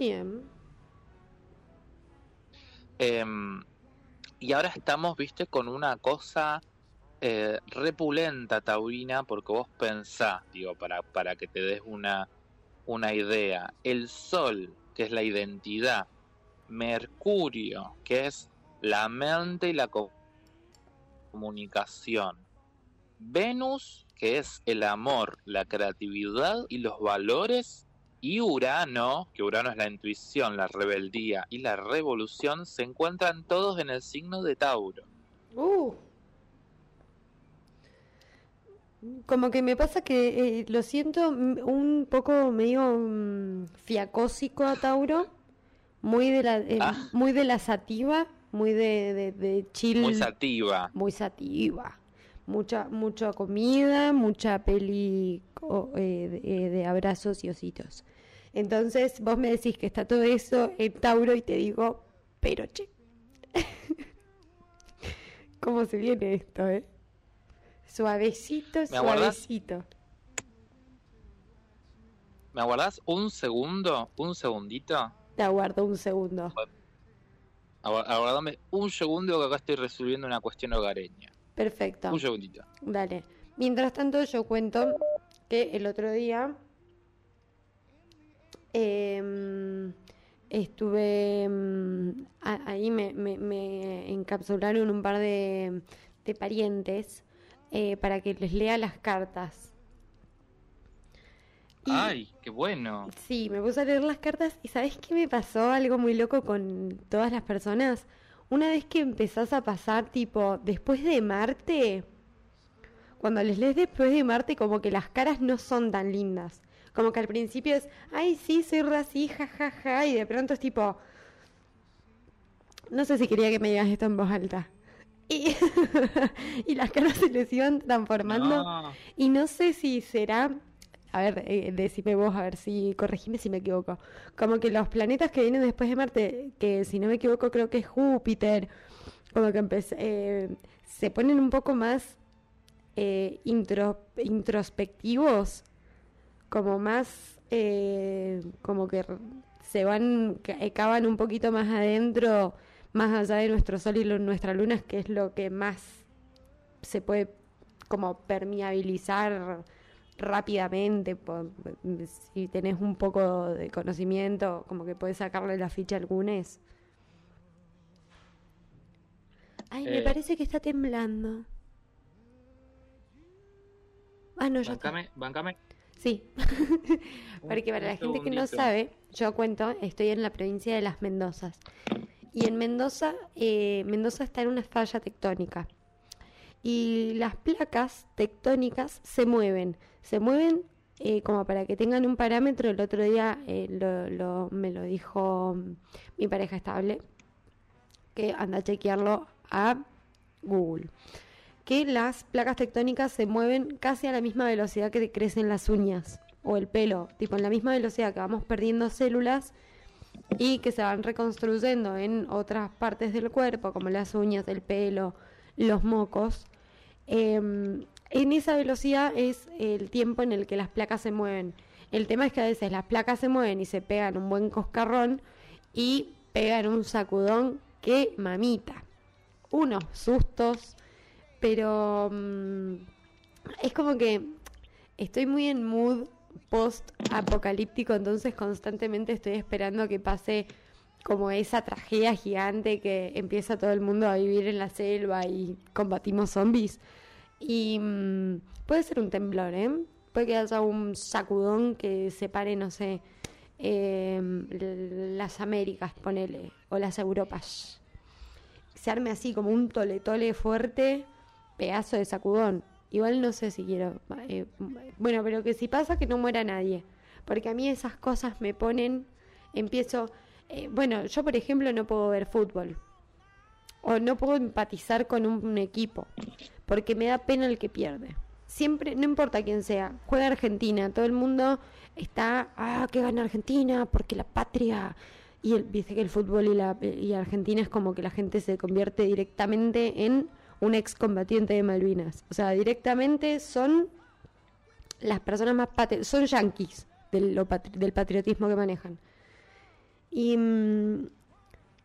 Speaker 1: Bien.
Speaker 2: Em, y ahora estamos, viste, con una cosa eh, repulenta, Taurina, porque vos pensás, digo, para, para que te des una, una idea, el Sol, que es la identidad, Mercurio, que es la mente y la comunicación. Venus, que es el amor, la creatividad y los valores. Y Urano, que Urano es la intuición, la rebeldía y la revolución, se encuentran todos en el signo de Tauro.
Speaker 1: Uh. Como que me pasa que eh, lo siento un poco medio mm, fiacósico a Tauro, muy de la, eh, ah. muy de la sativa muy de, de, chill.
Speaker 2: Muy sativa.
Speaker 1: Muy sativa. Mucha, mucha comida, mucha peli eh, eh, de, abrazos y ositos. Entonces vos me decís que está todo eso en Tauro y te digo, pero che. ¿Cómo se viene esto, eh? Suavecito, suavecito.
Speaker 2: ¿Me aguardás un segundo? ¿Un segundito?
Speaker 1: Te aguardo un segundo.
Speaker 2: Aguardame un segundo que acá estoy resolviendo una cuestión hogareña.
Speaker 1: Perfecto.
Speaker 2: Un segundito.
Speaker 1: Dale. Mientras tanto, yo cuento que el otro día em, estuve em, ahí me, encapsularon un par de, de parientes eh, para que les lea las cartas.
Speaker 2: Ay, qué bueno.
Speaker 1: Sí, me puse a leer las cartas y ¿sabes qué me pasó? Algo muy loco con todas las personas. Una vez que empezás a pasar, tipo, después de Marte, cuando les lees después de Marte, como que las caras no son tan lindas. Como que al principio es, ay, sí, soy así, jajaja, ja, ja, y de pronto es tipo, no sé si quería que me digas esto en voz alta. Y, y las caras se les iban transformando. Y no sé si será a ver, eh, decime vos, a ver si, corregime si me equivoco. Como que los planetas que vienen después de Marte, que si no me equivoco creo que es Júpiter, como que eh, se ponen un poco más eh, introspectivos, como más, eh, como que se van, cavan un poquito más adentro, más allá de nuestro Sol y nuestra Luna, que es lo que más se puede como permeabilizar rápidamente, si tenés un poco de conocimiento, como que podés sacarle la ficha al lunes. Ay, me eh. parece que está temblando.
Speaker 2: Ah, no, ya bancame, Bancame.
Speaker 1: Sí. Porque para la gente que no sabe, yo cuento, estoy en la provincia de Las Mendozas. Y en Mendoza, eh, Mendoza está en una falla tectónica y las placas tectónicas se mueven, se mueven eh, como para que tengan un parámetro. El otro día eh, lo, me lo dijo mm, mi pareja estable, que anda a chequearlo a Google. Que las placas tectónicas se mueven casi a la misma velocidad que crecen las uñas o el pelo, tipo en la misma velocidad que vamos perdiendo células, y que se van reconstruyendo en otras partes del cuerpo, como las uñas, el pelo, los mocos. Em, en esa velocidad es el tiempo en el que las placas se mueven. El tema es que a veces las placas se mueven y se pegan un buen coscarrón y pegan un sacudón que mamita. Unos sustos, pero mm, es como que estoy muy en mood post apocalíptico, entonces constantemente estoy esperando que pase como esa tragedia gigante que empieza todo el mundo a vivir en la selva y combatimos zombies. Y mm, puede ser un temblor, ¿eh? Puede que haya un sacudón que separe, no sé, em, las Américas, ponele, o las Europas. Se arme así como un tole tole fuerte, pedazo de sacudón. Igual no sé si quiero. Eh, bueno, pero que si pasa que no muera nadie. Porque a mí esas cosas me ponen. Empiezo. Eh, bueno, yo por ejemplo no puedo ver fútbol. O no puedo empatizar con un, equipo. Porque me da pena el que pierde. Siempre, no importa quién sea, juega Argentina. Todo el mundo está. Ah, que gana Argentina. Porque la patria. Y el, dice que el fútbol y, la, y Argentina es como que la gente se convierte directamente en un excombatiente de Malvinas. O sea, directamente son las personas más son yanquis del, del patriotismo que manejan. Y mm,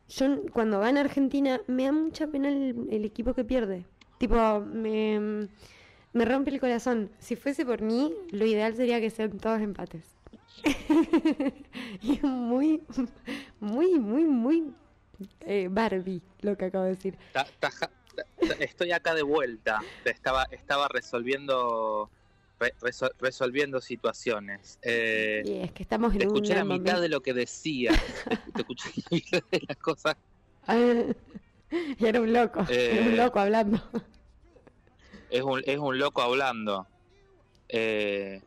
Speaker 1: yo cuando van a Argentina me da mucha pena el, equipo que pierde. Tipo, me, me rompe el corazón. Si fuese por mí, lo ideal sería que sean todos empates. y muy, muy, muy, muy eh, Barbie lo que acabo de decir
Speaker 2: estoy acá de vuelta. Estaba, estaba resolviendo resolviendo situaciones.
Speaker 1: Eh, y es que estamos
Speaker 2: te escuché la mitad de lo que decía. te, escuché la mitad de las cosas.
Speaker 1: y era un loco, era un eh, loco hablando.
Speaker 2: Es un, es un loco hablando. Eh,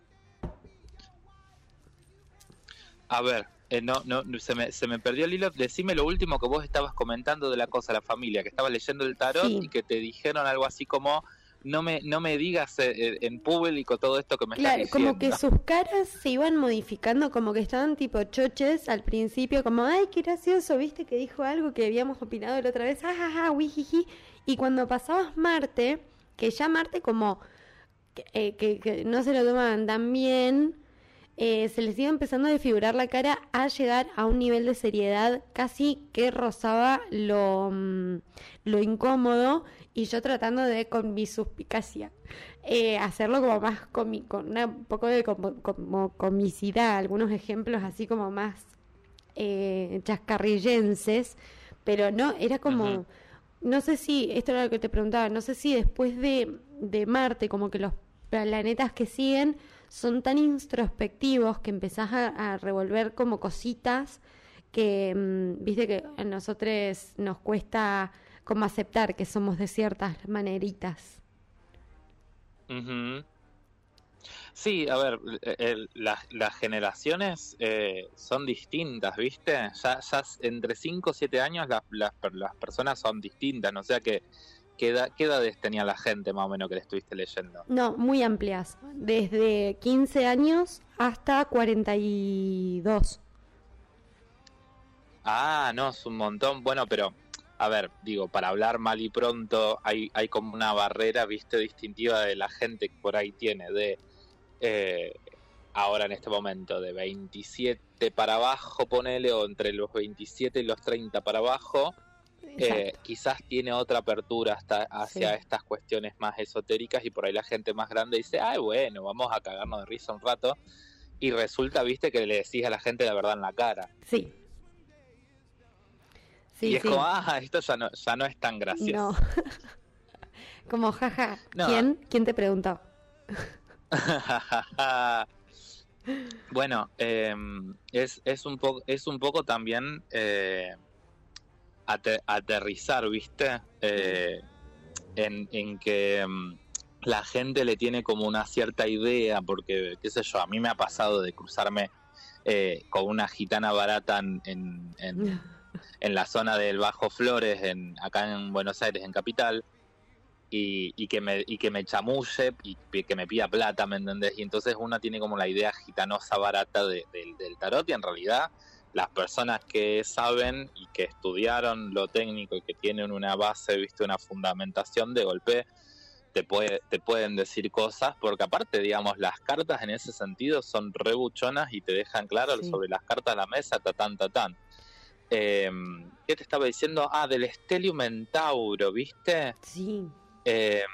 Speaker 2: a ver, eh, no, no, se me, se me perdió el hilo. Decime lo último que vos estabas comentando de la cosa, la familia, que estaba leyendo el tarot y que te dijeron algo así como no me, no me digas eh, eh, en público todo esto que me
Speaker 1: claro,
Speaker 2: estás diciendo.
Speaker 1: como que sus caras se iban modificando, como que estaban tipo choches al principio, como, ay, qué gracioso, viste que dijo algo que habíamos opinado la otra vez, ah, wihiji. Y cuando pasabas Marte, que ya Marte como que, que no se lo tomaban tan bien, eh, se les iba empezando a desfigurar la cara a llegar a un nivel de seriedad casi que rozaba lo, mm, lo incómodo y yo tratando de con mi suspicacia eh, hacerlo como más con un poco de como, comicidad, algunos ejemplos así como más eh, chascarrillenses, pero no, era como, no sé si, esto era lo que te preguntaba, no sé si después de, de Marte, como que los planetas que siguen son tan introspectivos que empezás a, revolver como cositas que, mm, viste que a nosotros nos cuesta como aceptar que somos de ciertas maneritas.
Speaker 2: Sí, a ver, las generaciones eh, son distintas, ¿viste? Ya, ya entre 5 o 7 años las, las, las personas son distintas, ¿no? o sea que ¿Qué, edades tenía la gente más o menos que le estuviste leyendo?
Speaker 1: No, muy amplias. Desde 15 años hasta 42.
Speaker 2: Ah, no, es un montón. Bueno, pero, a ver, digo, para hablar mal y pronto, hay, hay como una barrera, viste, distintiva de la gente que por ahí tiene, de eh, ahora en este momento, de 27 para abajo, ponele, o entre los 27 y los 30 para abajo eh, quizás tiene otra apertura hasta hacia estas cuestiones más esotéricas y por ahí la gente más grande dice, ay bueno, vamos a cagarnos de risa un rato y resulta, viste, que le decís a la gente la verdad en la cara.
Speaker 1: Sí.
Speaker 2: sí y es como, ah, esto ya no, ya no es tan gracioso. No.
Speaker 1: como, jaja, ¿quién? ¿Quién te preguntó?
Speaker 2: bueno, em, es, es, un poco, es un poco también... Eh, aterrizar, ¿viste? Eh, en, que mm, la gente le tiene como una cierta idea, porque, qué sé yo, a mí me ha pasado de cruzarme eh, con una gitana barata en, en, la zona del Bajo Flores, en, acá en Buenos Aires, en Capital, y, que me, y que me chamulle y que me pida plata, ¿me entendés? Y entonces uno tiene como la idea gitanosa barata del tarot y en realidad las personas que saben y que estudiaron lo técnico y que tienen una base, viste, una fundamentación de golpe, te, puede, te pueden decir cosas, porque aparte, digamos, las cartas en ese sentido son rebuchonas y te dejan claro sobre las cartas de la mesa, tatán, tatán. Eh, ¿Qué te estaba diciendo? Ah, del Stellium Tauro, ¿viste?
Speaker 1: Sí.
Speaker 2: Eh,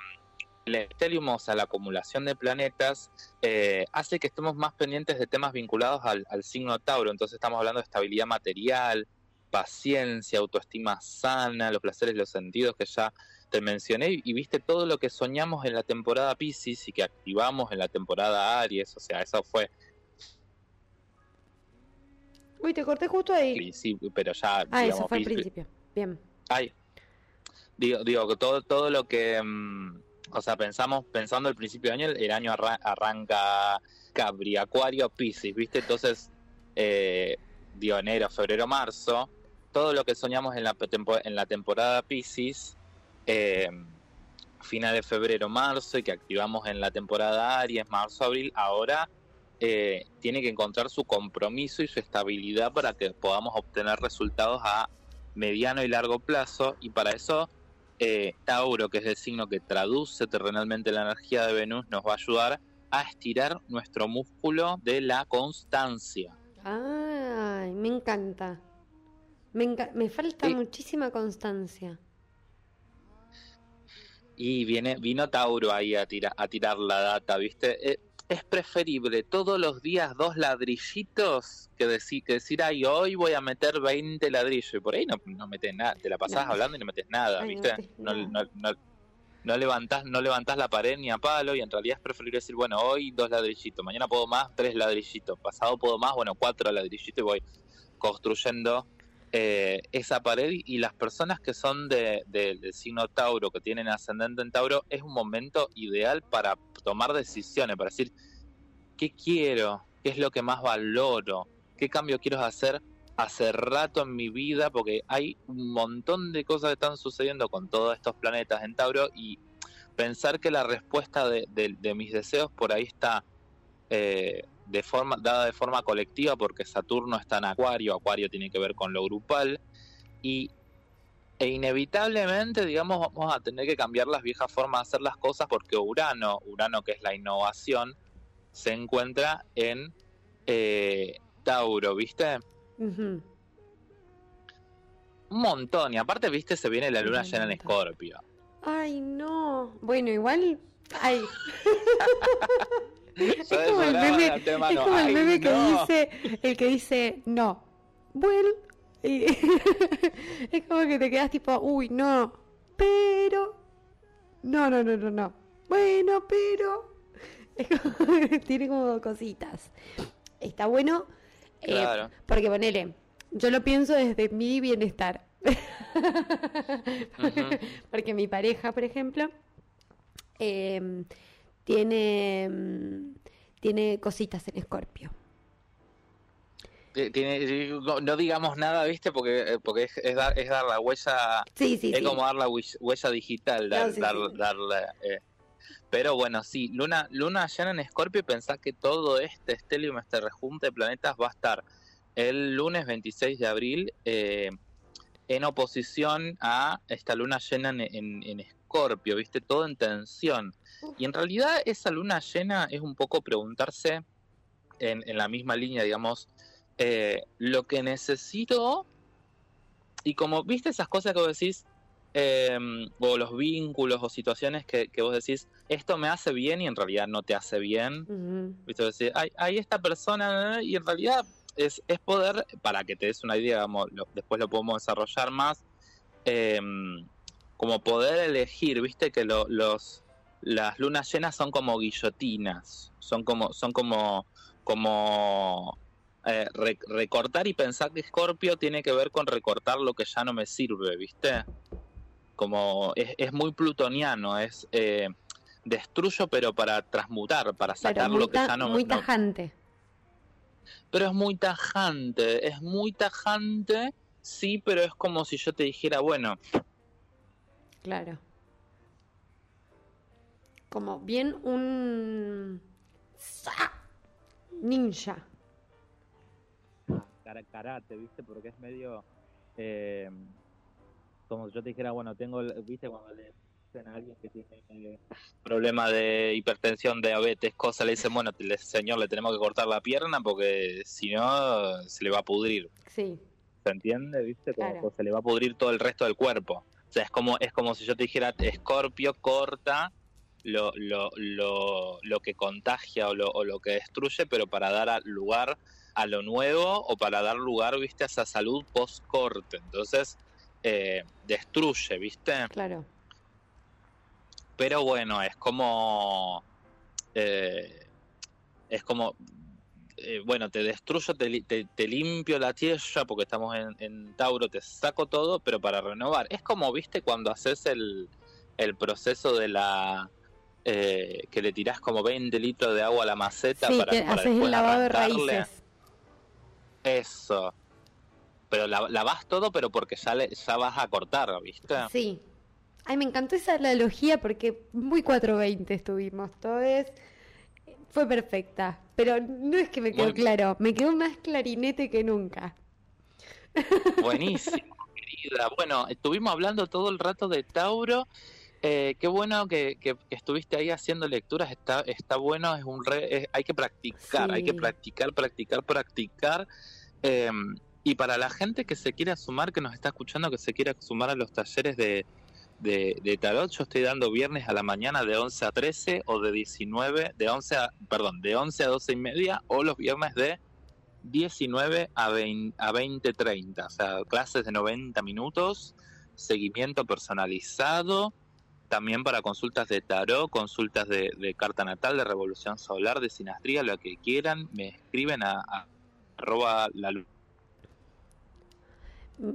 Speaker 2: el Stellium, o sea, la acumulación de planetas, eh, hace que estemos más pendientes de temas vinculados al, signo Tauro. Entonces estamos hablando de estabilidad material, paciencia, autoestima sana, los placeres, los sentidos que ya te mencioné y viste todo lo que soñamos en la temporada Pisces y que activamos en la temporada Aries, o sea, eso fue...
Speaker 1: Uy, te corté justo ahí.
Speaker 2: Sí, pero ya...
Speaker 1: Ah, eso fue al principio. Bien.
Speaker 2: Ay, digo, digo, todo, todo lo que... Mm, o sea, pensamos, pensando el principio de año, el año arranca Cabri, Acuario, Pisces, ¿viste? Entonces, eh, digo, enero, febrero, marzo, todo lo que soñamos en la, en la temporada Pisces, eh, final de febrero, marzo, y que activamos en la temporada Aries, marzo, abril, ahora eh, tiene que encontrar su compromiso y su estabilidad para que podamos obtener resultados a mediano y largo plazo, y para eso eh, Tauro, que es el signo que traduce terrenalmente la energía de Venus, nos va a ayudar a estirar nuestro músculo de la constancia.
Speaker 1: Ay, me encanta. Me, me falta muchísima constancia.
Speaker 2: Y viene, vino Tauro ahí a, tira, a tirar la data, ¿viste? Eh, es preferible todos los días dos ladrillitos que decir, que decir ay, hoy voy a meter 20 ladrillos. Y por ahí no, no metes nada, te la pasás hablando y no metes nada, ¿viste? No, no, no, no, levantás, no levantás la pared ni a palo y en realidad es preferible decir, bueno, hoy dos ladrillitos, mañana puedo más, tres ladrillitos, pasado puedo más, bueno, cuatro ladrillitos y voy construyendo eh, esa pared y las personas que son de, signo Tauro, que tienen ascendente en Tauro, es un momento ideal para tomar decisiones, para decir, ¿qué quiero? ¿Qué es lo que más valoro? ¿Qué cambio quiero hacer hace rato en mi vida? Porque hay un montón de cosas que están sucediendo con todos estos planetas en Tauro y pensar que la respuesta de, mis deseos por ahí está eh, de forma, dada de forma colectiva porque Saturno está en Acuario, Acuario tiene que ver con lo grupal y e inevitablemente, digamos, vamos a tener que cambiar las viejas formas de hacer las cosas porque Urano, Urano que es la innovación, se encuentra en eh, Tauro, ¿viste? Un montón, y aparte, ¿viste? Se viene la luna llena en Escorpio.
Speaker 1: Ay, no. Bueno, igual... Ay. es como el meme, es como el meme que dice, el que dice no. Bueno, es como que te quedas tipo, uy, no, pero, no, no, no, no, no. Bueno, pero, tiene como cositas. Está bueno, eh, porque ponele, yo lo pienso desde mi bienestar. porque, mi pareja, por ejemplo, em, tiene, em, tiene cositas en Escorpio.
Speaker 2: Tiene, no, digamos nada, ¿viste? Porque, eh, porque es, dar, es dar la huella. es como dar la huella digital, dar, eh. Pero bueno, sí, Luna, Luna llena en Escorpio y pensás que todo este estelium, este rejunte de planetas va a estar el lunes 26 de abril eh, en oposición a esta luna llena en, en, Escorpio, ¿viste? Todo en tensión. Y en realidad esa luna llena es un poco preguntarse en, en la misma línea, digamos, eh, lo que necesito, y como viste esas cosas que vos decís, em, o los vínculos o situaciones que, vos decís, esto me hace bien y en realidad no te hace bien. ¿Viste? Decir, hay, esta persona y en realidad es, es poder, para que te des una idea, después lo podemos desarrollar más, em, como poder elegir, viste que los las lunas llenas son como guillotinas, son como, son como, como eh, recortar y pensar que Scorpio tiene que ver con recortar lo que ya no me sirve, ¿viste? Como es, muy plutoniano, es eh, destruyo pero para transmutar, para sacar lo que ya no...
Speaker 1: Muy tajante.
Speaker 2: Pero es muy tajante, es muy tajante, sí, pero es como si yo te dijera, bueno...
Speaker 1: Claro. Como bien un... Ninja
Speaker 2: karate, ¿viste? Porque es medio... Eh, como si yo te dijera, bueno, tengo, ¿viste? Cuando le dicen a alguien que tiene eh, problema de hipertensión, diabetes, cosa, le dicen, bueno, señor, le tenemos que cortar la pierna porque si no se le va a pudrir.
Speaker 1: Sí.
Speaker 2: ¿Se entiende? ¿Viste? Como se le va a pudrir todo el resto del cuerpo. O sea, es como, es como si yo te dijera, Escorpio corta lo, lo, lo, lo que contagia o lo, o lo que destruye, pero para dar lugar a lo nuevo o para dar lugar, viste, a esa salud post-corte. Entonces, eh, destruye, viste.
Speaker 1: Claro.
Speaker 2: Pero bueno, es como... Eh, es como... Eh, bueno, te destruyo, te, te, limpio la tierra porque estamos en, en, Tauro, te saco todo, pero para renovar. Es como, viste, cuando haces el, el proceso de la eh, que le tirás como 20 litros de agua a la maceta para,
Speaker 1: que haces el lavado de raíces.
Speaker 2: Eso. Pero la, lavas todo, pero porque ya, le, ya vas a cortar, ¿viste?
Speaker 1: Sí. Ay, me encantó esa analogía porque muy 420 estuvimos. Todo es. Fue perfecta. Pero no es que me quedó claro, me quedó más clarinete que nunca.
Speaker 2: Buenísimo, querida. Bueno, estuvimos hablando todo el rato de Tauro eh, qué bueno que, estuviste ahí haciendo lecturas, está, está bueno, es un hay que practicar, hay que practicar, practicar, practicar. Em, y para la gente que se quiera sumar, que nos está escuchando, que se quiera sumar a los talleres de, de, tarot, yo estoy dando viernes a la mañana de 11 a 13 o de 19, de 11 a, perdón, de 11 a 12 y media o los viernes de 19 a 20, a 20 30, o sea, clases de 90 minutos, seguimiento personalizado también para consultas de tarot, consultas de, carta natal, de revolución solar, de sinastría, lo que quieran, me escriben a, arroba la luz.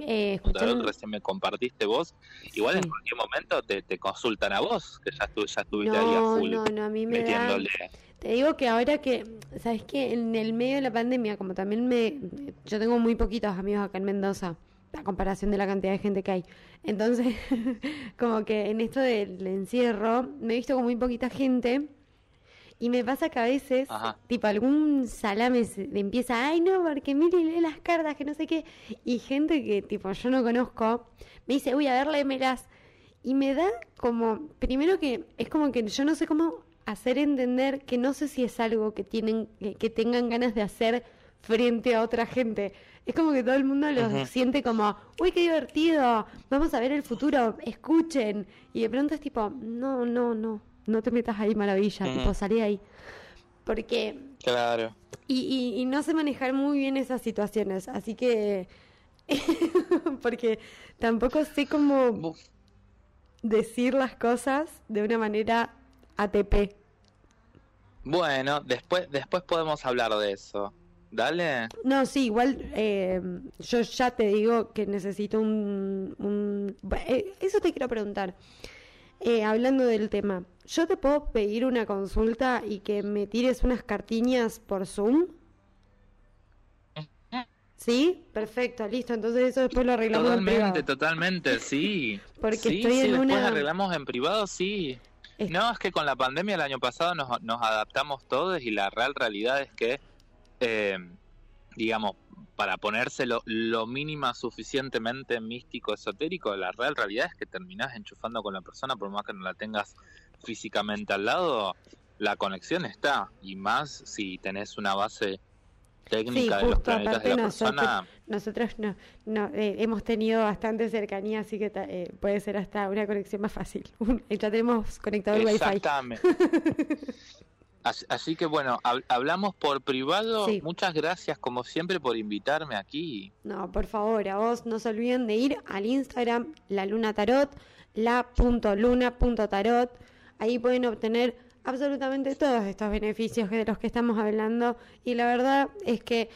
Speaker 2: Eh, recién me compartiste vos. Igual en cualquier momento te, consultan a vos, que ya, ya estuviste ahí a full.
Speaker 1: No, no, a mí me Te digo que ahora que, ¿sabes que En el medio de la pandemia, como también me... Yo tengo muy poquitos amigos acá en Mendoza a comparación de la cantidad de gente que hay. Entonces, como que en esto del encierro, me he visto con muy poquita gente. Y me pasa que a veces, tipo, algún salame empieza, ay, no, porque mire las cartas, que no sé qué. Y gente que, tipo, yo no conozco, me dice, uy, a ver, léemelas. Y me da como, primero que es como que yo no sé cómo hacer entender que no sé si es algo que tienen, que tengan ganas de hacer frente a otra gente. Es como que todo el mundo lo siente como, uy, qué divertido, vamos a ver el futuro, escuchen. Y de pronto es tipo, no, no, no, no te metas ahí, maravilla, tipo, salí ahí. Porque...
Speaker 2: Claro.
Speaker 1: Y, y, no sé manejar muy bien esas situaciones, así que... porque tampoco sé cómo decir las cosas de una manera ATP.
Speaker 2: Bueno, después, después podemos hablar de eso. Dale.
Speaker 1: No, sí, igual eh, yo ya te digo que necesito un... Eh, eso te quiero preguntar. Eh, hablando del tema, ¿yo te puedo pedir una consulta y que me tires unas cartiñas por Zoom? ¿Sí? Perfecto, listo. Entonces eso después lo arreglamos
Speaker 2: totalmente,
Speaker 1: en privado.
Speaker 2: Totalmente, sí.
Speaker 1: Porque
Speaker 2: sí,
Speaker 1: estoy en
Speaker 2: después
Speaker 1: una...
Speaker 2: arreglamos en privado, sí. No, es que con la pandemia el año pasado nos, nos adaptamos todos y la real realidad es que eh, digamos, para ponérselo lo mínima suficientemente místico, esotérico, la real realidad es que terminás enchufando con la persona, por más que no la tengas físicamente al lado, la conexión está, y más si tenés una base técnica de los planetas de la persona.
Speaker 1: Nosotros no, no eh, hemos tenido bastante cercanía, así que eh, puede ser hasta una conexión más fácil. ya tenemos conectado el wifi.
Speaker 2: Exactamente. Así, que bueno, hablamos por privado. Muchas gracias como siempre por invitarme aquí.
Speaker 1: No, por favor, a vos no se olviden de ir al Instagram, la luna tarot, la.luna.tarot. Ahí pueden obtener absolutamente todos estos beneficios de los que estamos hablando. Y la verdad es que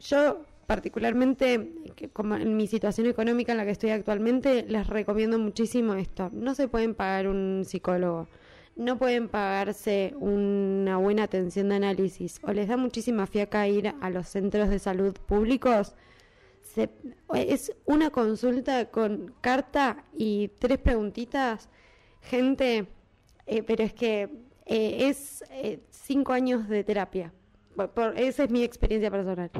Speaker 1: yo particularmente, como en mi situación económica en la que estoy actualmente, les recomiendo muchísimo esto. No se pueden pagar un psicólogo no pueden pagarse una buena atención de análisis o les da muchísima fiaca ir a los centros de salud públicos, es una consulta con carta y tres preguntitas, gente, eh, pero es que eh, es eh, cinco años de terapia. Por, esa es mi experiencia personal.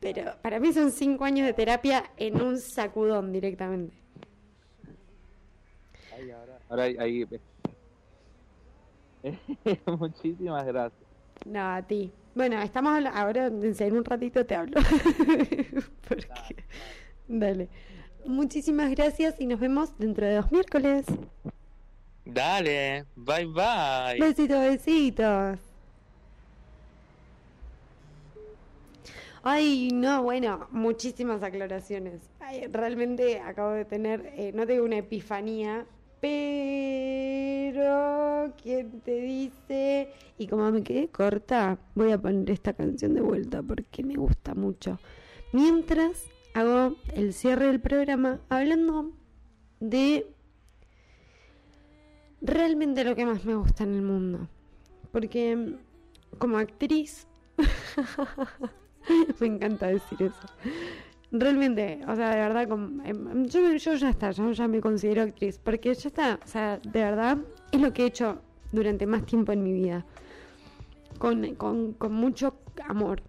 Speaker 1: Pero para mí son cinco años de terapia en un sacudón directamente.
Speaker 2: ahora, ahí, Muchísimas gracias.
Speaker 1: No, a ti. Bueno, estamos ahora, en un ratito te hablo. Dale. Muchísimas gracias y nos vemos dentro de dos miércoles.
Speaker 2: Dale, bye bye.
Speaker 1: Besitos, besitos. Ay, no, bueno, muchísimas aclaraciones. realmente acabo de tener, eh, no tengo una epifanía, pero ¿quién te dice? Y como me quedé corta, voy a poner esta canción de vuelta porque me gusta mucho. Mientras hago el cierre del programa hablando de realmente lo que más me gusta en el mundo. Porque como actriz, me encanta decir eso. Realmente, o sea, de verdad, em, yo, yo ya está, yo ya me considero actriz, porque ya está, o sea, de verdad, es lo que he hecho durante más tiempo en mi vida. Con, con, con mucho amor.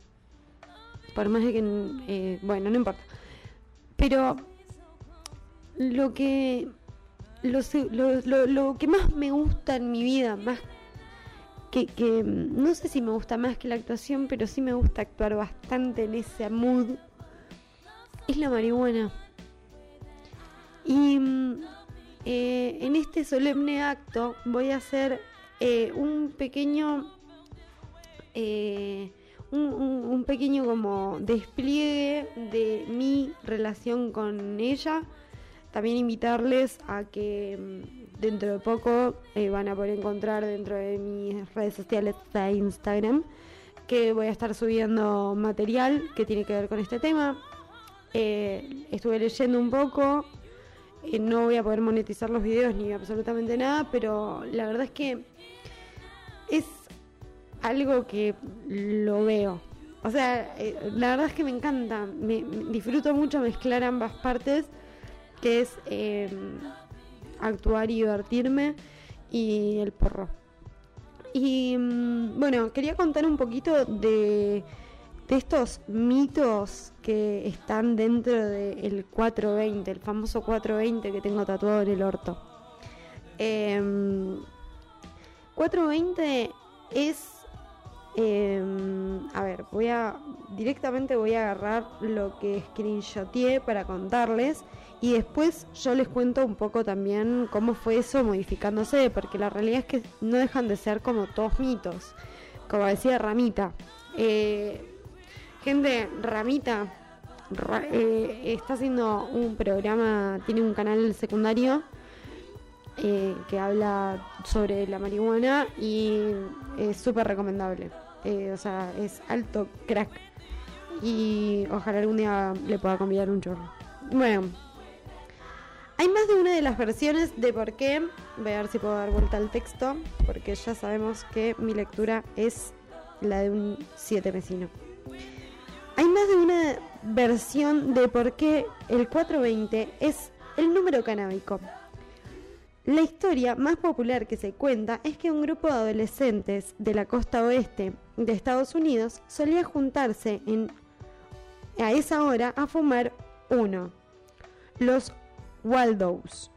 Speaker 1: Por más de que, eh, bueno, no importa. Pero lo que lo, lo, lo, que más me gusta en mi vida, más que, que, no sé si me gusta más que la actuación, pero sí me gusta actuar bastante en ese mood, es la marihuana. Y eh, en este solemne acto voy a hacer eh, un pequeño... Eh, un, un, pequeño como despliegue de mi relación con ella también invitarles a que mm, dentro de poco eh, van a poder encontrar dentro de mis redes sociales de Instagram que voy a estar subiendo material que tiene que ver con este tema. Eh, estuve leyendo un poco, eh, no voy a poder monetizar los videos ni absolutamente nada, pero la verdad es que es algo que lo veo. O sea, la verdad es que me encanta, me disfruto mucho mezclar ambas partes que es em, actuar y divertirme y el porro. Y mm, bueno, quería contar un poquito de, de estos mitos que están dentro del 420, el famoso 420 que tengo tatuado en el orto. 420 em, es em, a ver, voy a directamente voy a agarrar lo que screenshoteé para contarles y después yo les cuento un poco también cómo fue eso modificándose, porque la realidad es que no dejan de ser como todos mitos. Como decía Ramita. Eh, gente, Ramita eh, está haciendo un programa, tiene un canal secundario eh, que habla sobre la marihuana y es súper recomendable. o sea, es alto crack. Y ojalá algún día le pueda convidar un chorro. Bueno, hay más de una de las versiones de por qué. Voy a ver si puedo dar vuelta al texto, porque ya sabemos que mi lectura es la de un 7 vecino. Hay más de una versión de por qué el 420 es el número canábico. La historia más popular que se cuenta es que un grupo de adolescentes de la costa oeste de Estados Unidos solía juntarse en, a esa hora a fumar uno. Los Waldows,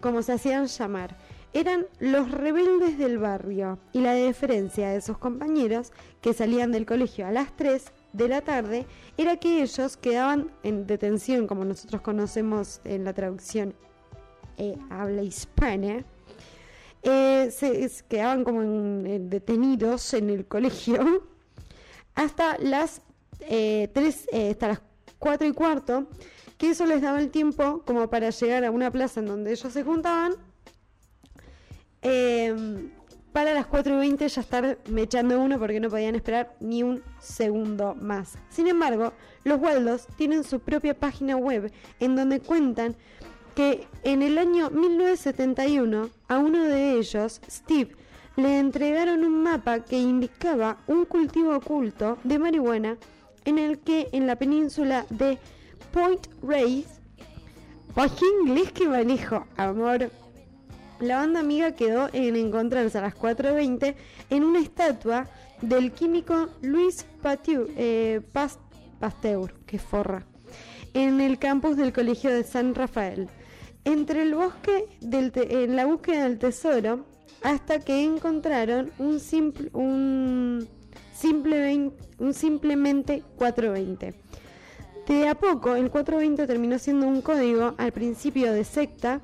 Speaker 1: como se hacían llamar, eran los rebeldes del barrio y la diferencia de sus compañeros que salían del colegio a las 3 de la tarde era que ellos quedaban en detención, como nosotros conocemos en la traducción eh, habla hispana, eh, se, quedaban como detenidos en el colegio hasta las, eh, hasta las 4 y cuarto que eso les daba el tiempo como para llegar a una plaza en donde ellos se juntaban. Para las 4 y 20 ya estar mechando uno porque no podían esperar ni un segundo más. Sin embargo, los Waldos tienen su propia página web en donde cuentan que en el año 1971 a uno de ellos, Steve, le entregaron un mapa que indicaba un cultivo oculto de marihuana en el que en la península de Point qué inglés que manejo, amor. La banda amiga quedó en encontrarse a las 4.20 en una estatua del químico Luis eh, Pasteur, que forra, en el campus del Colegio de San Rafael, entre el bosque del en la búsqueda del tesoro, hasta que encontraron un simple un un simplemente 420. De a poco, el 420 terminó siendo un código al principio de secta,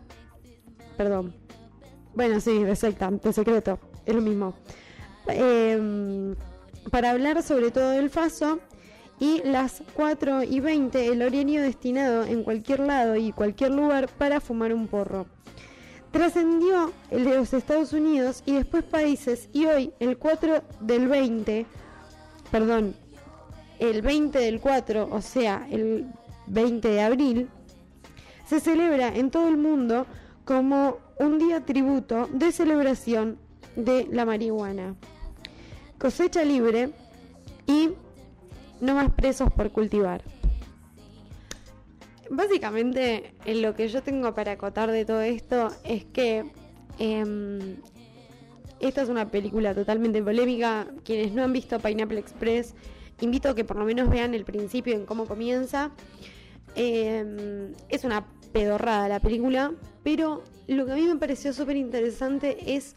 Speaker 1: perdón, bueno, sí, de secta, de secreto, es lo mismo, em, para hablar sobre todo el faso y las 4 y 20 el orienio destinado en cualquier lado y cualquier lugar para fumar un porro. Trascendió el de los Estados Unidos y después países y hoy el 4 del 20 perdón, el 20 del 4, o sea, el 20 de abril, se celebra en todo el mundo como un día tributo de celebración de la marihuana. Cosecha libre y no más presos por cultivar. Básicamente, lo que yo tengo para acotar de todo esto es que em, esta es una película totalmente polémica. Quienes no han visto Pineapple Express, invito a que por lo menos vean el principio en cómo comienza. Eh, es una pedorrada la película, pero lo que a mí me pareció súper interesante es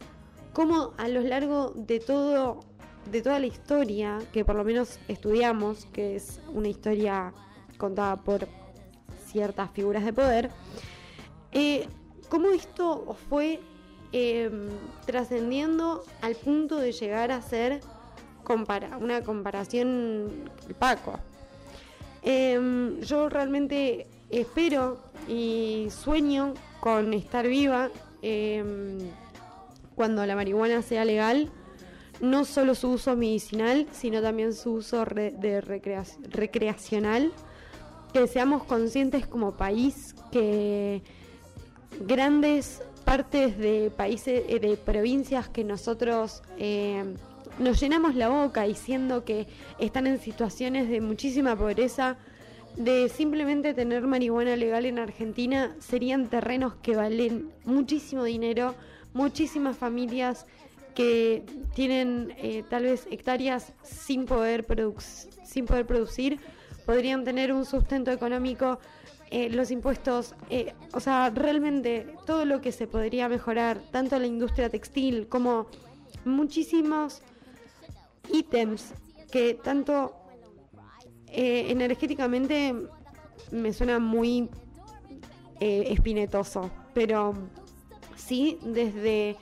Speaker 1: cómo a lo largo de todo de toda la historia que por lo menos estudiamos, que es una historia contada por ciertas figuras de poder, eh, cómo esto fue Em, trascendiendo al punto de llegar a ser una comparación Paco. Em, yo realmente espero y sueño con estar viva em, cuando la marihuana sea legal, no solo su uso medicinal, sino también su uso de recreacional, que seamos conscientes como país que grandes partes de países, eh, de provincias que nosotros eh, nos llenamos la boca diciendo que están en situaciones de muchísima pobreza, de simplemente tener marihuana legal en Argentina, serían terrenos que valen muchísimo dinero, muchísimas familias que tienen eh, tal vez hectáreas sin poder, sin poder producir, podrían tener un sustento económico eh, los impuestos, eh, o sea, realmente todo lo que se podría mejorar, tanto la industria textil como muchísimos ítems que tanto eh, energéticamente me suena muy espinetoso, pero sí desde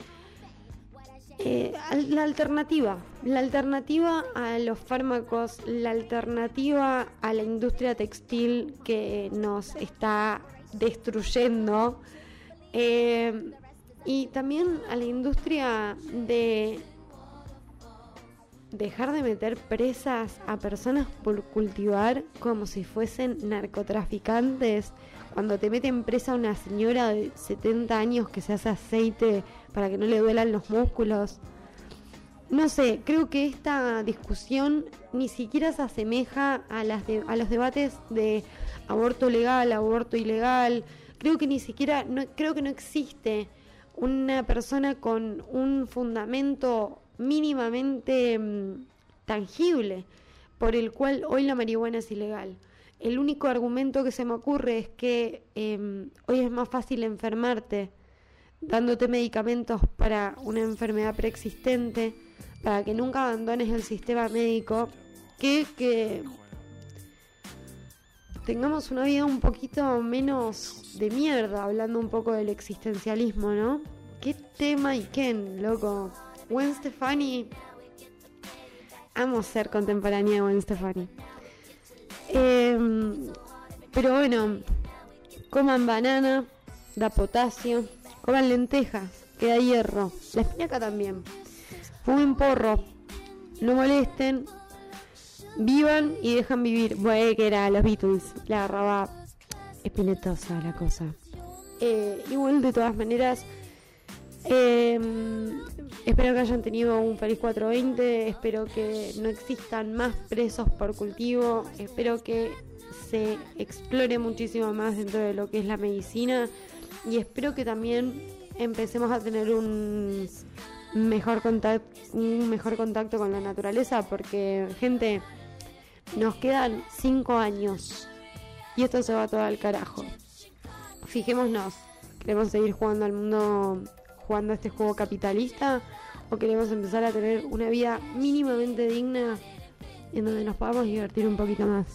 Speaker 1: eh, la alternativa, la alternativa a los fármacos, la alternativa a la industria textil que nos está destruyendo eh, y también a la industria de dejar de meter presas a personas por cultivar como si fuesen narcotraficantes. Cuando te meten presa a una señora de 70 años que se hace aceite para que no le duelan los músculos. No sé, creo que esta discusión ni siquiera se asemeja a, las a los debates de aborto legal, aborto ilegal. Creo que ni siquiera, no, creo que no existe una persona con un fundamento mínimamente mm, tangible por el cual hoy la marihuana es ilegal. El único argumento que se me ocurre es que em, hoy es más fácil enfermarte dándote medicamentos para una enfermedad preexistente, para que nunca abandones el sistema médico, que, que tengamos una vida un poquito menos de mierda, hablando un poco del existencialismo, ¿no? ¿Qué tema y quién, loco? Gwen Stefani. Amo ser contemporánea de Gwen Stefani. Em, pero bueno, coman banana, da potasio, Coman lentejas, que da hierro. La espinaca también. Fumen porro. No molesten. Vivan y dejan vivir. Bueno, que era los Beatles. La agarraba espinetosa la cosa. Eh, igual de todas maneras. Em, espero que hayan tenido un feliz 420. Espero que no existan más presos por cultivo. Espero que se explore muchísimo más dentro de lo que es la medicina y espero que también empecemos a tener un mejor contacto, un mejor contacto con la naturaleza, porque gente, Nos quedan 5 años. Y esto se va todo al carajo. Fijémonos, ¿queremos seguir jugando al mundo, jugando a este juego capitalista? ¿O queremos empezar a tener una vida mínimamente digna en donde nos podamos divertir un poquito más?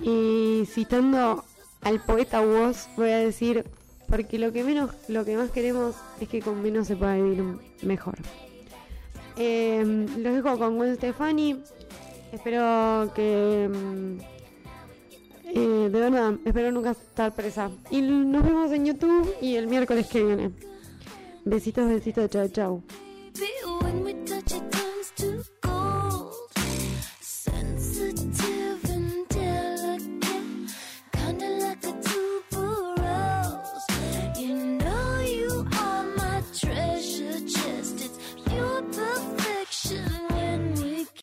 Speaker 1: Y citando al poeta Woz, voy a decir, porque lo que menos, lo que más queremos es que con menos se pueda vivir mejor. Eh, los dejo con Gwen Stefani. Espero que mm, eh, de verdad, espero nunca estar presa. Y nos vemos en YouTube y el miércoles que viene. Besitos, besitos, chao, chao.